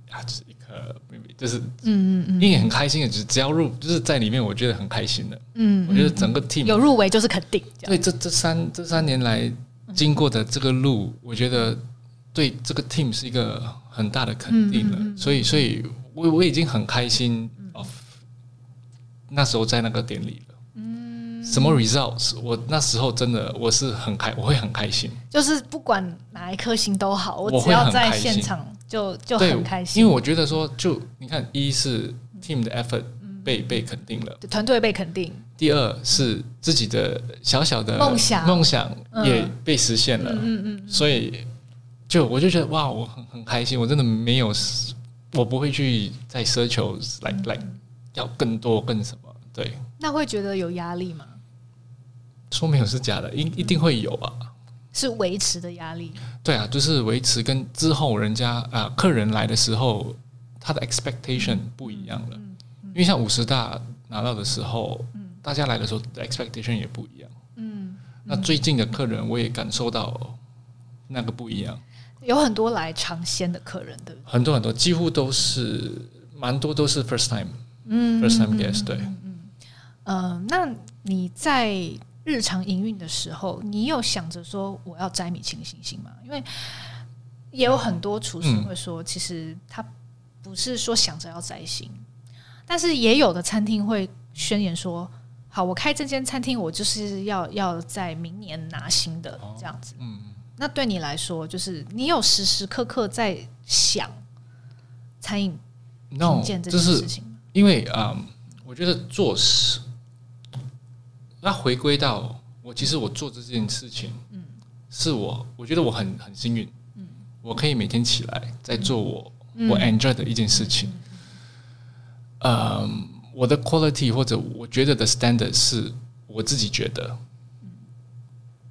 啊，就是一颗。就是，嗯嗯嗯，因为很开心的，只只要入，就是在里面，我觉得很开心的，嗯，我觉得整个 team 有入围就是肯定。对，这这三这三年来经过的这个路，我觉得对这个 team 是一个很大的肯定了。所以，所以我我已经很开心哦。那时候在那个典礼了，嗯，什么 results，我那时候真的我是很开，我会很开心。就是不管哪一颗星都好，我只要在现场。就就很开心，因为我觉得说，就你看，一是 team 的 effort 被被肯定了，团队被肯定；第二是自己的小小的梦想梦想也被实现了。嗯嗯，所以就我就觉得哇，我很很开心，我真的没有，我不会去再奢求来来要更多更什么。对，那会觉得有压力吗？说没有是假的，一一定会有啊。是维持的压力，对啊，就是维持跟之后人家啊、呃、客人来的时候，他的 expectation 不一样了。嗯嗯、因为像五十大拿到的时候，嗯、大家来的时候的 expectation 也不一样。嗯，嗯那最近的客人我也感受到那个不一样，有很多来尝鲜的客人，对不对？很多很多，几乎都是蛮多都是 first time，嗯，first time guest，对，嗯嗯、呃，那你在。日常营运的时候，你有想着说我要摘米其林星星吗？因为也有很多厨师会说，其实他不是说想着要摘星，但是也有的餐厅会宣言说：“好，我开这间餐厅，我就是要要在明年拿星的这样子。”嗯，那对你来说，就是你有时时刻刻在想餐饮品鉴这件事情吗？因为啊、嗯，我觉得做事。那回归到我，其实我做这件事情，嗯，是我我觉得我很很幸运，嗯，我可以每天起来在做我我 enjoy 的一件事情，嗯，我的 quality 或者我觉得的 standard 是我自己觉得，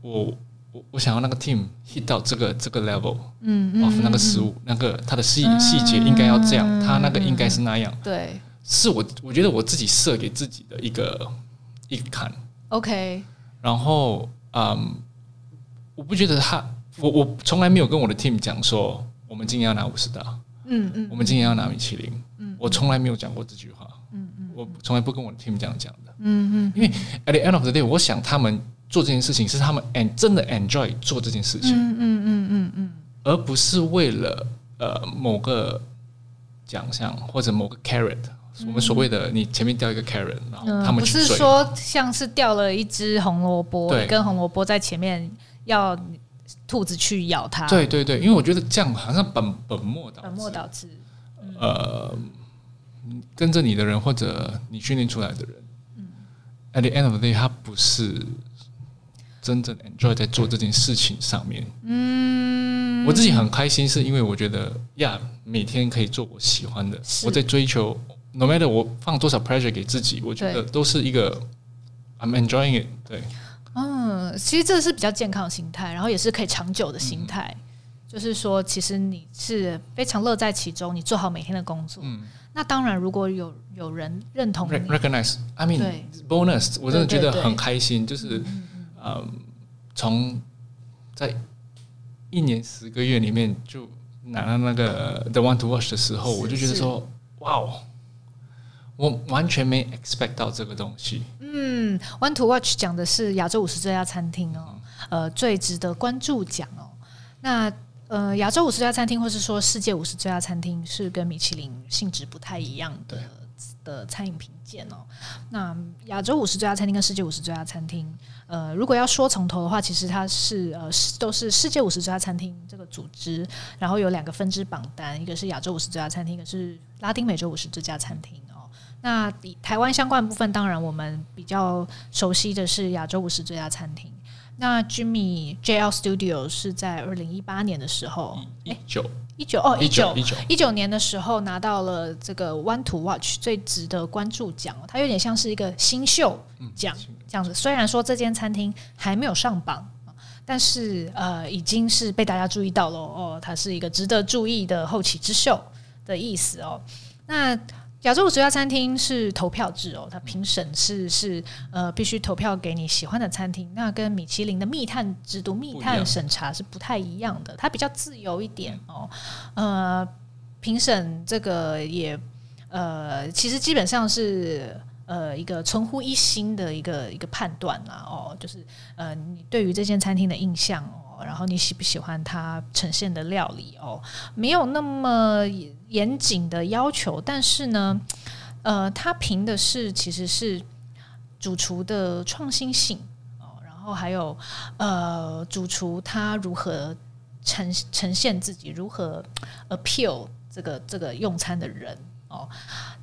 我我我想要那个 team hit 到这个这个 level，嗯，of 那个食物那个它的细细节应该要这样，它那个应该是那样，对，是我我觉得我自己设给自己的一个一个坎。OK，然后嗯，我不觉得他，我我从来没有跟我的 team 讲说我们今年要拿五十大，嗯嗯，我们今年要拿米其林，嗯，我从来没有讲过这句话，嗯嗯，我从来不跟我的 team 这样讲的，嗯嗯，因为 at the end of the day，我想他们做这件事情是他们 and 真的 enjoy 做这件事情，嗯嗯嗯嗯嗯，而不是为了呃某个奖项或者某个 carrot。我们所谓的，你前面掉一个 carrot，然后他们不是说像是掉了一只红萝卜，对，跟红萝卜在前面要兔子去咬它。对对对，因为我觉得这样好像本本末倒本末倒置。呃，跟着你的人或者你训练出来的人，嗯，at the end of the day，他不是真正 enjoy 在做这件事情上面。嗯，我自己很开心，是因为我觉得呀，每天可以做我喜欢的，我在追求。No matter 我放多少 pressure 给自己，我觉得都是一个 I'm enjoying it。对，嗯，其实这是比较健康的心态，然后也是可以长久的心态。嗯、就是说，其实你是非常乐在其中，你做好每天的工作。嗯，那当然，如果有有人认同你，recognize，I mean 对 bonus，我真的觉得很开心。就是，嗯，从在一年十个月里面就拿了那个 The One to Watch 的时候，我就觉得说，哇哦！我完全没 expect 到这个东西。嗯，One to Watch 讲的是亚洲五十最佳餐厅哦，嗯、呃，最值得关注奖哦。那呃，亚洲五十最佳餐厅，或是说世界五十最佳餐厅，是跟米其林性质不太一样的的餐饮评鉴哦。那亚洲五十最佳餐厅跟世界五十最佳餐厅，呃，如果要说从头的话，其实它是呃都是世界五十最佳餐厅这个组织，然后有两个分支榜单，一个是亚洲五十最佳餐厅，一个是拉丁美洲五十最佳餐厅哦。那以台湾相关部分，当然我们比较熟悉的是亚洲五十最佳餐厅。那 Jimmy JL Studio 是在二零一八年的时候，一九一九哦一九一九年的时候拿到了这个 One to Watch 最值得关注奖，它有点像是一个新秀奖这样子。虽然说这间餐厅还没有上榜，但是呃已经是被大家注意到了哦，它是一个值得注意的后起之秀的意思哦。那亚洲五十家餐厅是投票制哦，它评审是是呃必须投票给你喜欢的餐厅，那跟米其林的密探制度、密探审查是不太一样的，它比较自由一点哦。呃，评审这个也呃其实基本上是呃一个存乎一心的一个一个判断啦哦，就是呃你对于这间餐厅的印象哦。然后你喜不喜欢它呈现的料理哦？没有那么严谨的要求，但是呢，呃，它凭的是其实是主厨的创新性哦，然后还有呃，主厨他如何呈呈现自己，如何 appeal 这个这个用餐的人哦。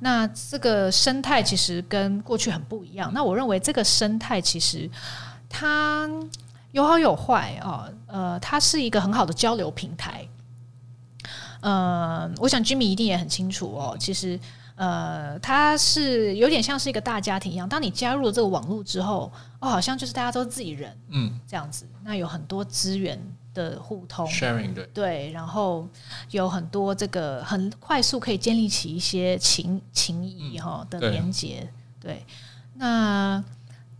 那这个生态其实跟过去很不一样。那我认为这个生态其实它。有好有坏哦，呃，它是一个很好的交流平台。呃，我想 Jimmy 一定也很清楚哦。其实，呃，它是有点像是一个大家庭一样。当你加入了这个网络之后，哦，好像就是大家都是自己人，嗯，这样子。那有很多资源的互通，sharing 对，对，然后有很多这个很快速可以建立起一些情情谊哈的连接，对，那。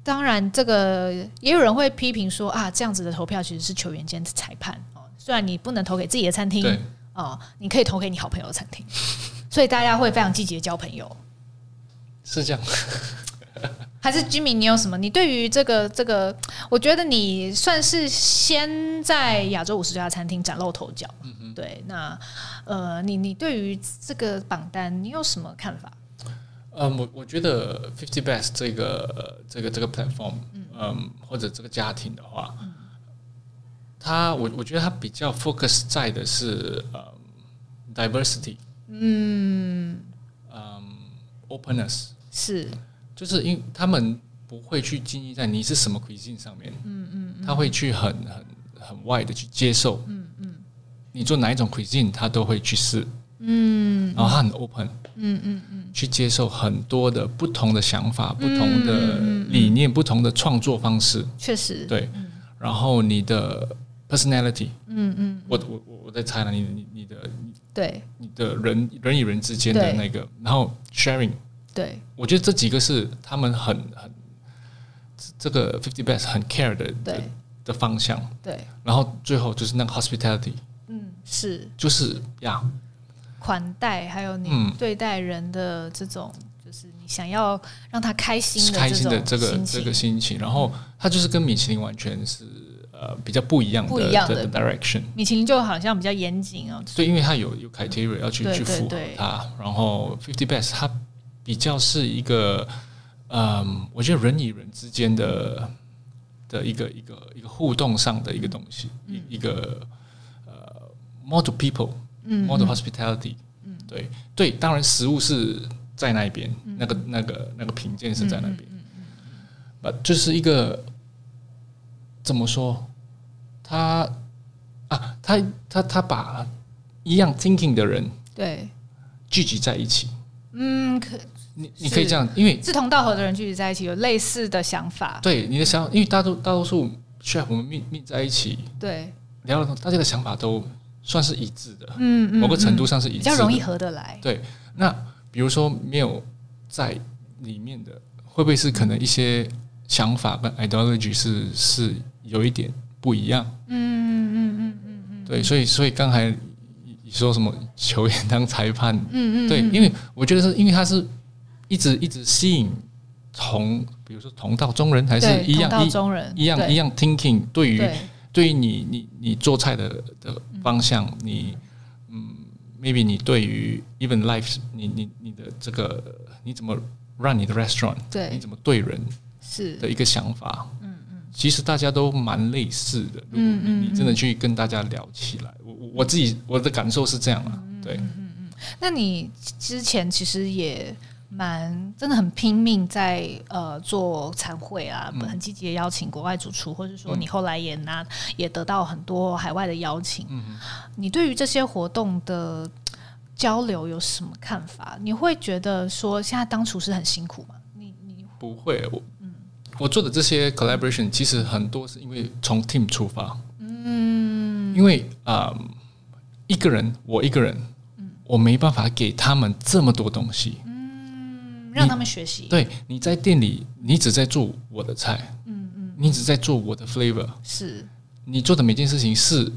当然，这个也有人会批评说啊，这样子的投票其实是球员兼裁判哦。虽然你不能投给自己的餐厅，哦，你可以投给你好朋友的餐厅，所以大家会非常积极的交朋友。是这样，还是 Jimmy？你有什么？你对于这个这个，我觉得你算是先在亚洲五十家餐厅崭露头角。嗯嗯，对。那呃，你你对于这个榜单，你有什么看法？嗯，我我觉得 Fifty Best 这个这个这个 platform，嗯，或者这个家庭的话，嗯，它我我觉得他比较 focus 在的是呃 diversity，嗯。嗯 openness 是，就是因为他们不会去经营在你是什么 cuisine 上面，嗯嗯，他会去很很很 wide 的去接受，嗯嗯，你做哪一种 cuisine，他都会去试。嗯，然后他很 open，嗯嗯嗯，去接受很多的不同的想法、不同的理念、不同的创作方式。确实，对。然后你的 personality，嗯嗯，我我我我在猜了，你你你的对，你的人人与人之间的那个，然后 sharing，对，我觉得这几个是他们很很这个 fifty best 很 care 的的的方向。对，然后最后就是那个 hospitality，嗯，是，就是呀。款待，还有你对待人的这种，嗯、就是你想要让他开心的开心的这个这个心情，然后他就是跟米其林完全是呃比较不一样的不一样的 direction。米其林就好像比较严谨哦，对，因为他有有 criteria 要去去符合它。然后 Fifty Best 它比较是一个嗯，我觉得人与人之间的的一个一个一个互动上的一个东西，一、嗯、一个呃 more to people。嗯，model hospitality，嗯，对对，当然食物是在那边，嗯、那个那个那个品鉴是在那边，嗯就是一个怎么说，他啊，他他他把一样 thinking 的人对。聚集在一起，嗯，可你你可以这样，因为志同道合的人聚集在一起，有类似的想法，对你的想法，因为大多大多数 chef 我们面面在一起，对，聊了大家的想法都。算是一致的，嗯嗯，某个程度上是一致的，比较容易合得来。对，那比如说没有在里面的，会不会是可能一些想法跟 ideology 是是有一点不一样？嗯嗯嗯嗯嗯，对，所以所以刚才你说什么球员当裁判，嗯嗯，对，因为我觉得是因为他是。一直一直吸引同，比如说同道中人，还是一样同道中人一样一样 thinking 对于对，对于你你你做菜的的方向，嗯、你嗯 maybe 你对于 even life 你你你的这个你怎么 run 你的 restaurant，对，你怎么对人是。的一个想法，嗯嗯，其实大家都蛮类似的，如果你你真的去跟大家聊起来，我我自己我的感受是这样啊，对，嗯嗯嗯，那你之前其实也。蛮真的很拼命在呃做餐会啊，很积极的邀请国外主厨，或者说你后来也拿也得到很多海外的邀请。嗯你对于这些活动的交流有什么看法？你会觉得说现在当厨师很辛苦吗？你你不会，我嗯，我做的这些 collaboration 其实很多是因为从 team 出发，嗯，因为啊、呃、一个人我一个人，嗯我没办法给他们这么多东西。让他们学习。对，你在店里，你只在做我的菜，嗯嗯，你只在做我的 flavor，是。你做的每件事情是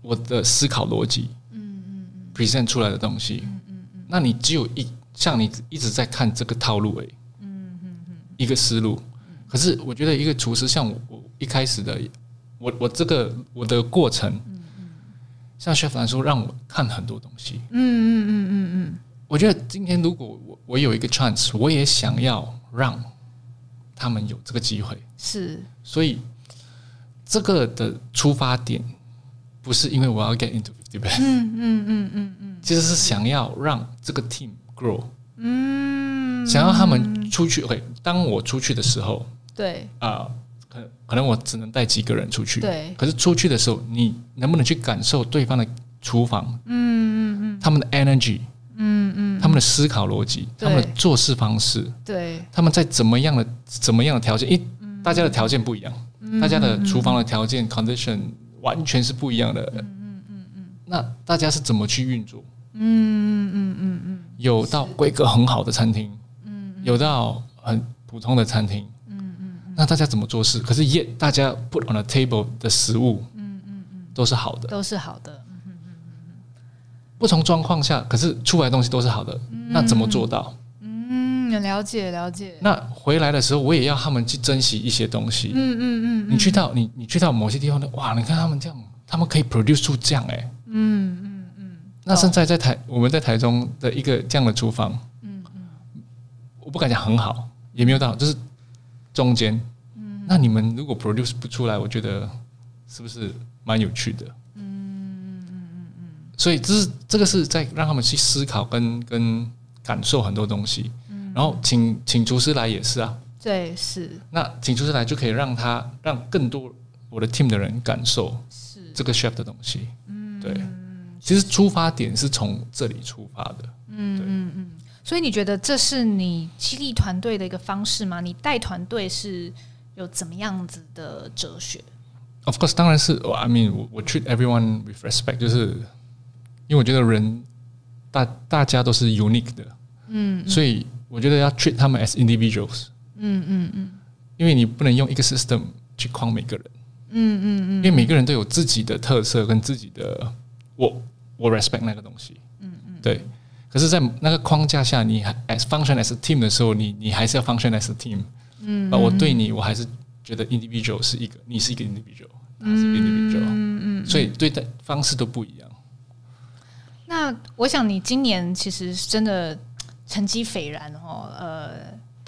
我的思考逻辑，嗯嗯嗯。present 出来的东西，嗯嗯嗯，那你只有一像你一直在看这个套路诶，嗯嗯嗯，一个思路。可是我觉得一个厨师像我，我一开始的我我这个我的过程，嗯嗯，像 chef 来说，让我看很多东西，嗯嗯嗯嗯嗯。我觉得今天如果我我有一个 chance，我也想要让他们有这个机会。是，所以这个的出发点不是因为我要 get into fifty best，嗯嗯嗯嗯嗯，其实是想要让这个 team grow，嗯，想要他们出去。OK，当我出去的时候，对啊，可可能我只能带几个人出去，对。可是出去的时候，你能不能去感受对方的厨房？嗯嗯嗯，他们的 energy。嗯嗯，他们的思考逻辑，他们的做事方式，对，他们在怎么样的怎么样的条件，因为大家的条件不一样，大家的厨房的条件 condition 完全是不一样的，嗯嗯嗯嗯，那大家是怎么去运作？嗯嗯嗯嗯，有到规格很好的餐厅，嗯，有到很普通的餐厅，嗯嗯，那大家怎么做事？可是 yet 大家 put on the table 的食物，嗯嗯嗯，都是好的，都是好的。不同状况下，可是出来的东西都是好的，嗯、那怎么做到？嗯，了解了解。那回来的时候，我也要他们去珍惜一些东西。嗯嗯嗯。你去到你你去到某些地方呢？哇，你看他们这样，他们可以 produce 出这样哎、欸。嗯嗯嗯。那现在在台，我们在台中的一个这样的厨房，嗯嗯，我不敢讲很好，也没有到，就是中间。嗯。那你们如果 produce 不出来，我觉得是不是蛮有趣的？所以这是这个是在让他们去思考跟跟感受很多东西，嗯，然后请请厨师来也是啊，对，是。那请厨师来就可以让他让更多我的 team 的人感受是这个 chef 的东西，嗯，对。其实出发点是从这里出发的，嗯嗯嗯。所以你觉得这是你激励团队的一个方式吗？你带团队是有怎么样子的哲学？Of course，当然是。I mean，我我 treat everyone with respect，就是。因为我觉得人大大家都是 unique 的，嗯，所以我觉得要 treat 他们 as individuals，嗯嗯嗯，因为你不能用一个 system 去框每个人，嗯嗯嗯，因为每个人都有自己的特色跟自己的，我我 respect 那个东西，嗯嗯，对。可是，在那个框架下，你还 as function as a team 的时候，你你还是要 function as a team，嗯，我对你，我还是觉得 individual 是一个，你是一个 individual，他是一个 individual，嗯嗯，所以对待方式都不一样。那我想你今年其实真的成绩斐然哦，呃，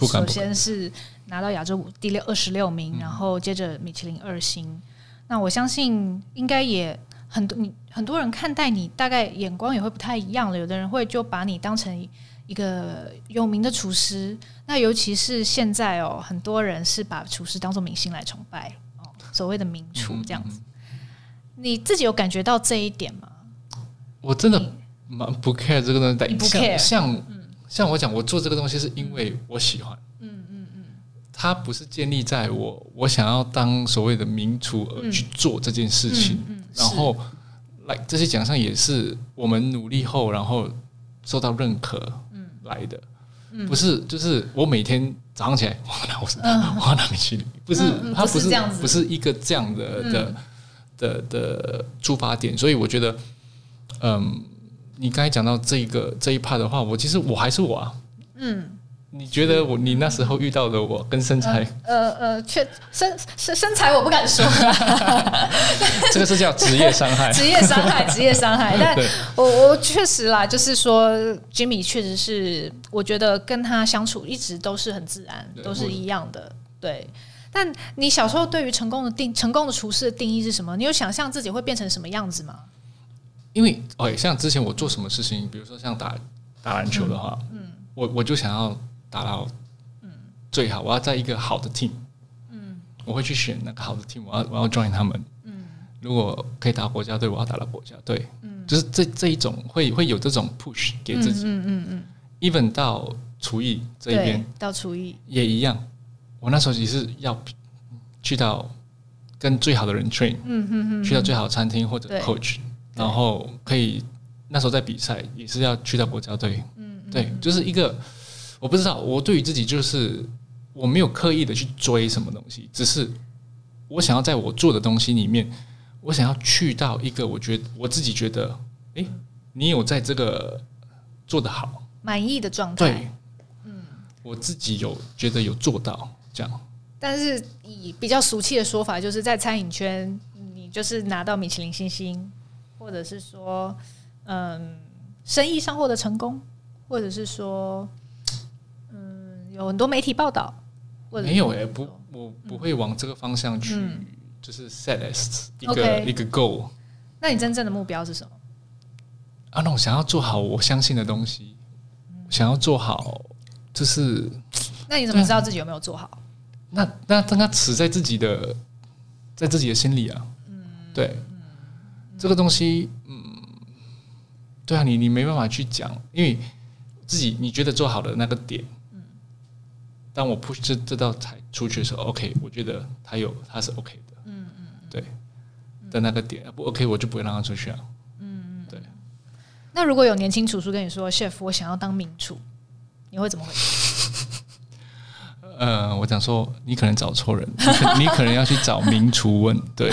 首先是拿到亚洲五第六二十六名，然后接着米其林二星。那我相信应该也很多你很多人看待你大概眼光也会不太一样了，有的人会就把你当成一个有名的厨师，那尤其是现在哦，很多人是把厨师当做明星来崇拜哦，所谓的名厨这样子。你自己有感觉到这一点吗？我真的蛮不 care 这个东西，像像像我讲，我做这个东西是因为我喜欢，嗯嗯嗯，它不是建立在我我想要当所谓的名厨而去做这件事情，然后来这些奖项也是我们努力后然后受到认可来的，不是就是我每天早上起来我拿我是哇那米其林，不是它不是不是一个这样的的的的出发点，所以我觉得。嗯，你刚才讲到这一个这一 part 的话，我其实我还是我啊。嗯，你觉得我你那时候遇到的我跟身材，呃呃，确身身身材我不敢说，这个是叫 职业伤害，职业伤害，职业伤害。但我我确实啦，就是说，Jimmy 确实是，我觉得跟他相处一直都是很自然，都是一样的。对，但你小时候对于成功的定成功的厨师的定义是什么？你有想象自己会变成什么样子吗？因为哦，像之前我做什么事情，比如说像打打篮球的话，嗯，嗯。我我就想要。打到嗯。最好，我要在一个好的 team，嗯，我会去选那个好的 team，我要我要 join 他们，嗯，如果可以打国家队，我要打到国家队，嗯，就是这这一种会会有这种 push 给自己，嗯嗯嗯，even 到厨艺这一边，到厨艺。也一样，我那时候也是要去到跟最好的人 train，嗯嗯嗯，去到最好的餐厅或者 coach，然后可以那时候在比赛也是要去到国家队，嗯，对，就是一个。我不知道，我对于自己就是我没有刻意的去追什么东西，只是我想要在我做的东西里面，我想要去到一个我觉得我自己觉得，哎、欸，你有在这个做得好，满意的状态。对，嗯，我自己有觉得有做到这样。但是以比较俗气的说法，就是在餐饮圈，你就是拿到米其林星星，或者是说，嗯，生意上获得成功，或者是说。嗯有很多媒体报道，没有哎、欸，不，我不会往这个方向去，嗯、就是 set as 一个.一个 goal。那你真正的目标是什么？啊，那我想要做好我相信的东西，嗯、想要做好，就是。那你怎么知道自己有没有做好？那那让它死在自己的，在自己的心里啊。嗯，对，嗯、这个东西，嗯，对啊，你你没办法去讲，因为自己你觉得做好的那个点。嗯当我不这这道菜出去的时候，OK，我觉得他有他是 OK 的，嗯嗯，对的那个点不 OK，我就不会让他出去啊，嗯嗯，对。那如果有年轻厨师跟你说，Chef，我想要当名厨，你会怎么回？呃，我想说，你可能找错人，你可，能要去找名厨问，对，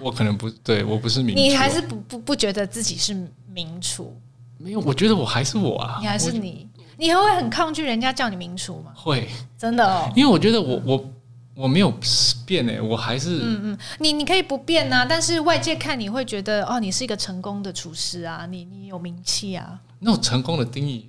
我，可能不对，我不是名厨，你还是不不不觉得自己是名厨？没有，我觉得我还是我啊，你还是你。你还会很抗拒人家叫你名厨吗？会，真的哦。因为我觉得我我我没有变诶，我还是嗯嗯，你你可以不变啊，但是外界看你会觉得哦，你是一个成功的厨师啊，你你有名气啊。那种成功的定义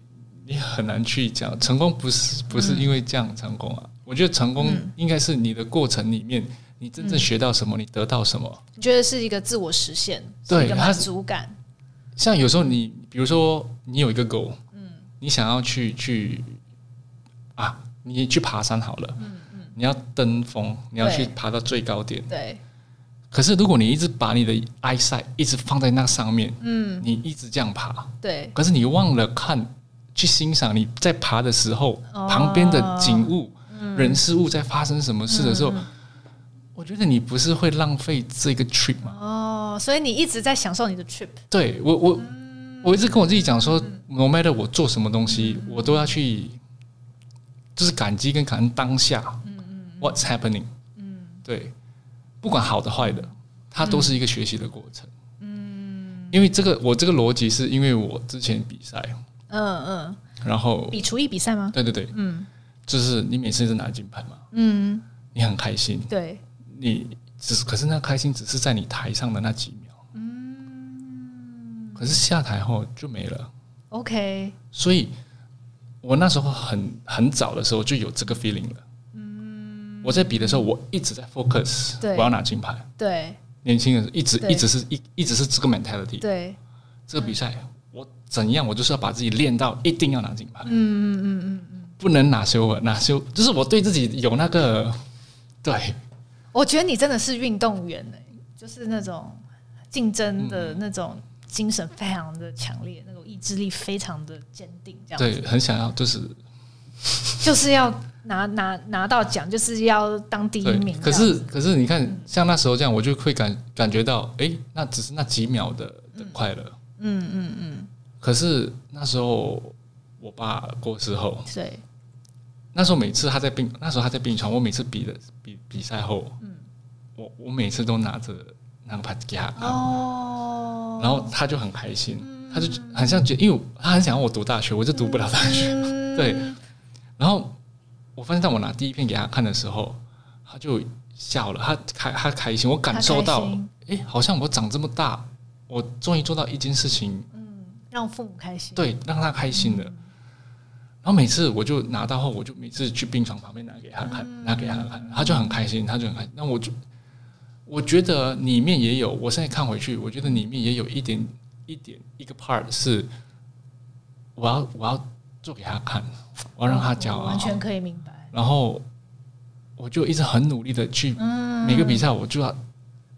你很难去讲，成功不是不是因为这样成功啊。我觉得成功应该是你的过程里面，你真正学到什么，你得到什么。你觉得是一个自我实现，对，一个满足感。像有时候你比如说你有一个 goal。你想要去去啊？你去爬山好了，嗯嗯、你要登峰，你要去爬到最高点。对。可是如果你一直把你的 eyesight 一直放在那上面，嗯，你一直这样爬，对。可是你忘了看，去欣赏你在爬的时候，哦、旁边的景物、嗯、人事物在发生什么事的时候，嗯、我觉得你不是会浪费这个 trip 吗？哦，所以你一直在享受你的 trip。对我我。嗯我一直跟我自己讲说，no matter 我做什么东西，我都要去，就是感激跟感恩当下。嗯 What's happening？嗯对，不管好的坏的，它都是一个学习的过程。嗯因为这个，我这个逻辑是因为我之前比赛，嗯嗯，然后比厨艺比赛吗？对对对，嗯，就是你每次是拿金牌嘛，嗯，你很开心，对，你只是可是那开心只是在你台上的那几秒。嗯。可是下台后就没了。OK，所以我那时候很很早的时候就有这个 feeling 了。嗯，我在比的时候，我一直在 focus，我要拿金牌。对，年轻人一直一直是一一直是这个 mentality。对，这个比赛我怎样，我就是要把自己练到一定要拿金牌。嗯嗯嗯嗯嗯，不能拿修文拿修，就是我对自己有那个。对，我觉得你真的是运动员呢，就是那种竞争的那种。精神非常的强烈，那种意志力非常的坚定，这样对，很想要，就是就是要拿拿拿到奖，就是要当第一名。可是可是你看，像那时候这样，我就会感感觉到，哎、欸，那只是那几秒的的快乐、嗯。嗯嗯嗯。可是那时候我爸过世后，对，那时候每次他在病，那时候他在病床，我每次比的比比赛后，嗯，我我每次都拿着那个牌子给他。哦。然后他就很开心，他就很像觉得，因为他很想要我读大学，我就读不了大学。对，然后我发现，当我拿第一片给他看的时候，他就笑了，他开他开心，我感受到，哎，好像我长这么大，我终于做到一件事情，嗯，让父母开心，对，让他开心的。嗯、然后每次我就拿到后，我就每次去病床旁边拿给他看，嗯、拿给他看，他就很开心，他就很开心。那我就我觉得里面也有，我现在看回去，我觉得里面也有一点一点一个 part 是我要我要做给他看，我要让他骄傲，完全可以明白。然后我就一直很努力的去每个比赛，我就要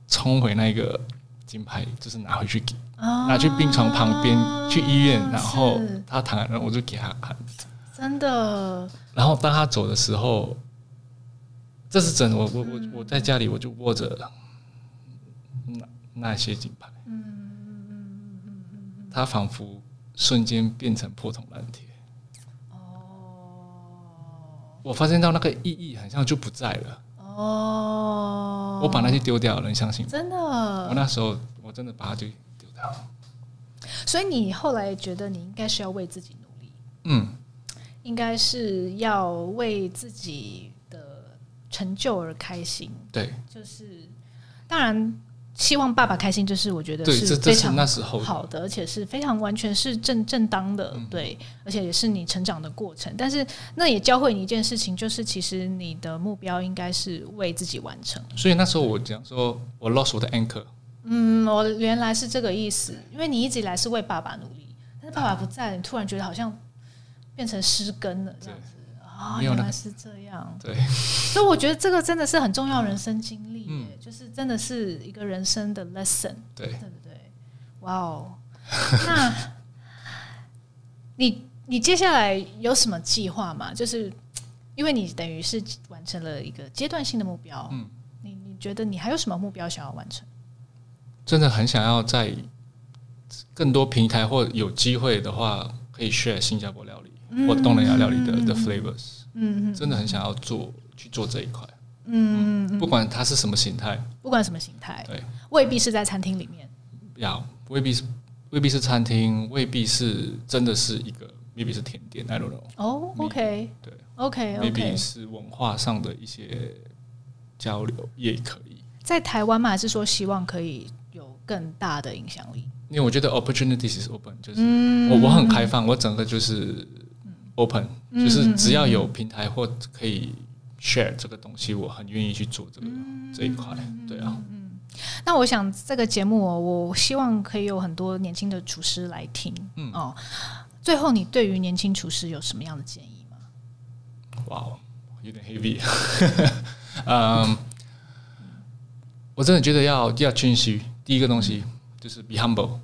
冲回那个金牌，就是拿回去给拿去病床旁边去医院，然后他躺在那，我就给他看。真的。然后当他走的时候，这是真的。我我我我在家里我就握着那那些金牌。他仿佛瞬间变成破铜烂铁。哦我发现到那个意义好像就不在了。哦，我把那些丢掉了，你相信吗？真的，我那时候我真的把它就丢掉了。所以你后来觉得你应该是要为自己努力，嗯，应该是要为自己的成就而开心。对，就是当然。希望爸爸开心，就是我觉得是非常好的，而且是非常完全是正正当的，对，而且也是你成长的过程。但是那也教会你一件事情，就是其实你的目标应该是为自己完成。所以那时候我讲说，我 lost 我的 anchor。嗯，我原来是这个意思，因为你一直以来是为爸爸努力，但是爸爸不在，你突然觉得好像变成失根了这样子。啊，原来是这样。对，所以我觉得这个真的是很重要人生经历，嗯，就是真的是一个人生的 lesson，对，对不对？哇哦，那你你接下来有什么计划吗？就是因为你等于是完成了一个阶段性的目标，嗯，你你觉得你还有什么目标想要完成？真的很想要在更多平台或有机会的话，可以 share 新加坡料理。或东南亚料理的的 flavors，嗯，真的很想要做去做这一块，嗯，不管它是什么形态，不管什么形态，对，未必是在餐厅里面，要未必是未必是餐厅，未必是真的是一个，maybe 是甜点，I don't know。哦，OK，对，OK，maybe 是文化上的一些交流也可以。在台湾嘛，还是说希望可以有更大的影响力？因为我觉得 opportunities is open，就是我我很开放，我整个就是。Open 就是只要有平台或可以 share 这个东西，我很愿意去做这个这一块。对啊，嗯，那我想这个节目哦，我希望可以有很多年轻的厨师来听。嗯哦，最后你对于年轻厨师有什么样的建议吗？哇，有点 heavy。嗯，我真的觉得要要谦虚。第一个东西就是 be humble，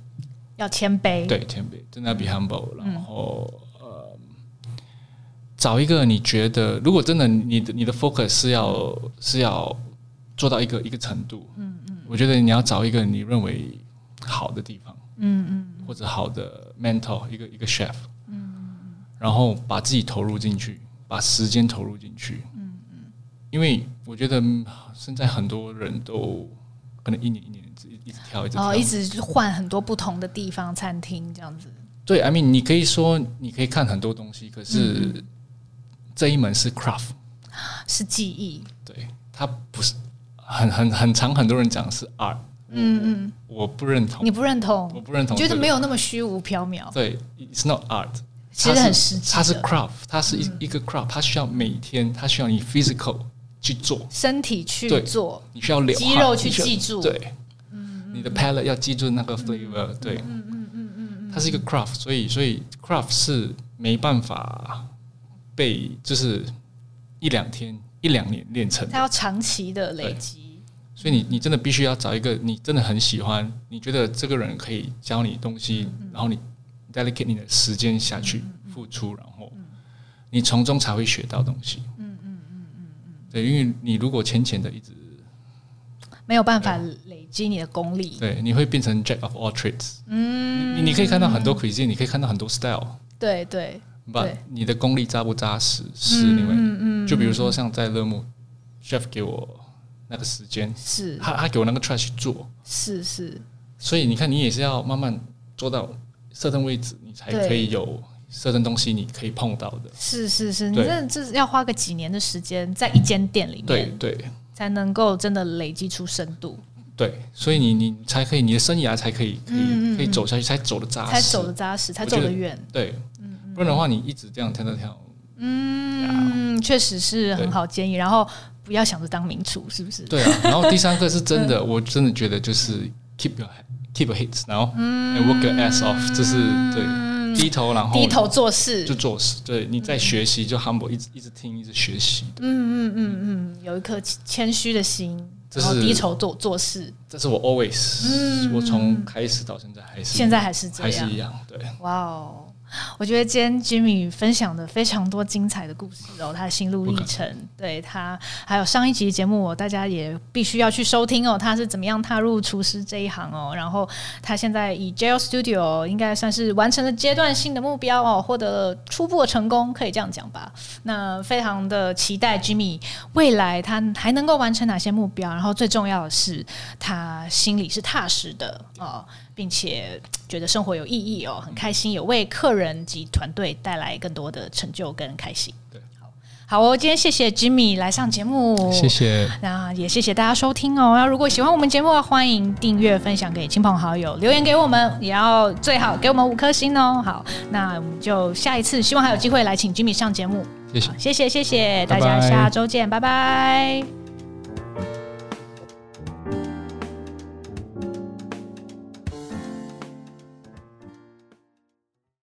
要谦卑。对，谦卑，真的要 be humble，然后。找一个你觉得，如果真的你的你的 focus 是要是要做到一个一个程度，嗯嗯，我觉得你要找一个你认为好的地方，嗯嗯，或者好的 mentor，一个一个 chef，嗯嗯，然后把自己投入进去，把时间投入进去，嗯嗯，因为我觉得现在很多人都可能一年一年一直一直跳一直跳，哦，一直换很多不同的地方餐厅这样子。对，I mean，你可以说你可以看很多东西，可是。这一门是 craft，是技艺。对，它不是很很很长，很多人讲是 art。嗯嗯，我不认同。你不认同？我不认同。觉得没有那么虚无缥缈。对，it's not art。其实很实际。它是 craft，它是一一个 craft，它需要每天，它需要你 physical 去做，身体去做，你需要流肌肉去记住。对，嗯你的 palate 要记住那个 flavor。对，嗯嗯嗯嗯它是一个 craft，所以所以 craft 是没办法。被就是一两天、一两年练成，他要长期的累积，所以你你真的必须要找一个你真的很喜欢，你觉得这个人可以教你东西，然后你 dedicate 你的时间下去付出，然后你从中才会学到东西。嗯嗯嗯嗯嗯，对，因为你如果浅浅的一直没有办法累积你的功力，对，你会变成 jack of all trades。嗯，你你可以看到很多 cuisine，你可以看到很多 style。对对。把你的功力扎不扎实？是因为，就比如说像在乐木，chef 给我那个时间，是他他给我那个 try 去做，是是。所以你看，你也是要慢慢做到 certain 位置，你才可以有设定东西你可以碰到的。是是是，你这这是要花个几年的时间在一间店里面，对对，才能够真的累积出深度。对，所以你你才可以，你的生涯才可以可以、嗯、可以走下去，才走得扎实，才走得扎实，才走得远。对，不然的话，你一直这样跳跳跳。嗯，确实是很好建议。然后不要想着当名厨，是不是？对啊。然后第三个是真的，我真的觉得就是 keep your keep your heads，然后 work your ass off，这是对低头，然后低头做事就做事。对，你在学习就 humble，一直一直听，一直学习。嗯嗯嗯嗯，有一颗谦虚的心。然后低头做做事，这是我 always，、嗯、我从开始到现在还是现在还是这样，还是一样，对。哇哦。我觉得今天 Jimmy 分享的非常多精彩的故事哦，他的心路历程，对他还有上一集节目，大家也必须要去收听哦。他是怎么样踏入厨师这一行哦？然后他现在以 Jail Studio 应该算是完成了阶段性的目标哦，获得了初步的成功，可以这样讲吧？那非常的期待 Jimmy 未来他还能够完成哪些目标？然后最重要的是，他心里是踏实的哦。并且觉得生活有意义哦，很开心，有为客人及团队带来更多的成就跟开心。对，好，好哦，今天谢谢 Jimmy 来上节目，谢谢，那也谢谢大家收听哦。那如果喜欢我们节目，欢迎订阅、分享给亲朋好友，留言给我们，也要最好给我们五颗星哦。好，那我们就下一次，希望还有机会来请 Jimmy 上节目。谢谢，谢谢，谢谢大家，下周见，拜拜。拜拜。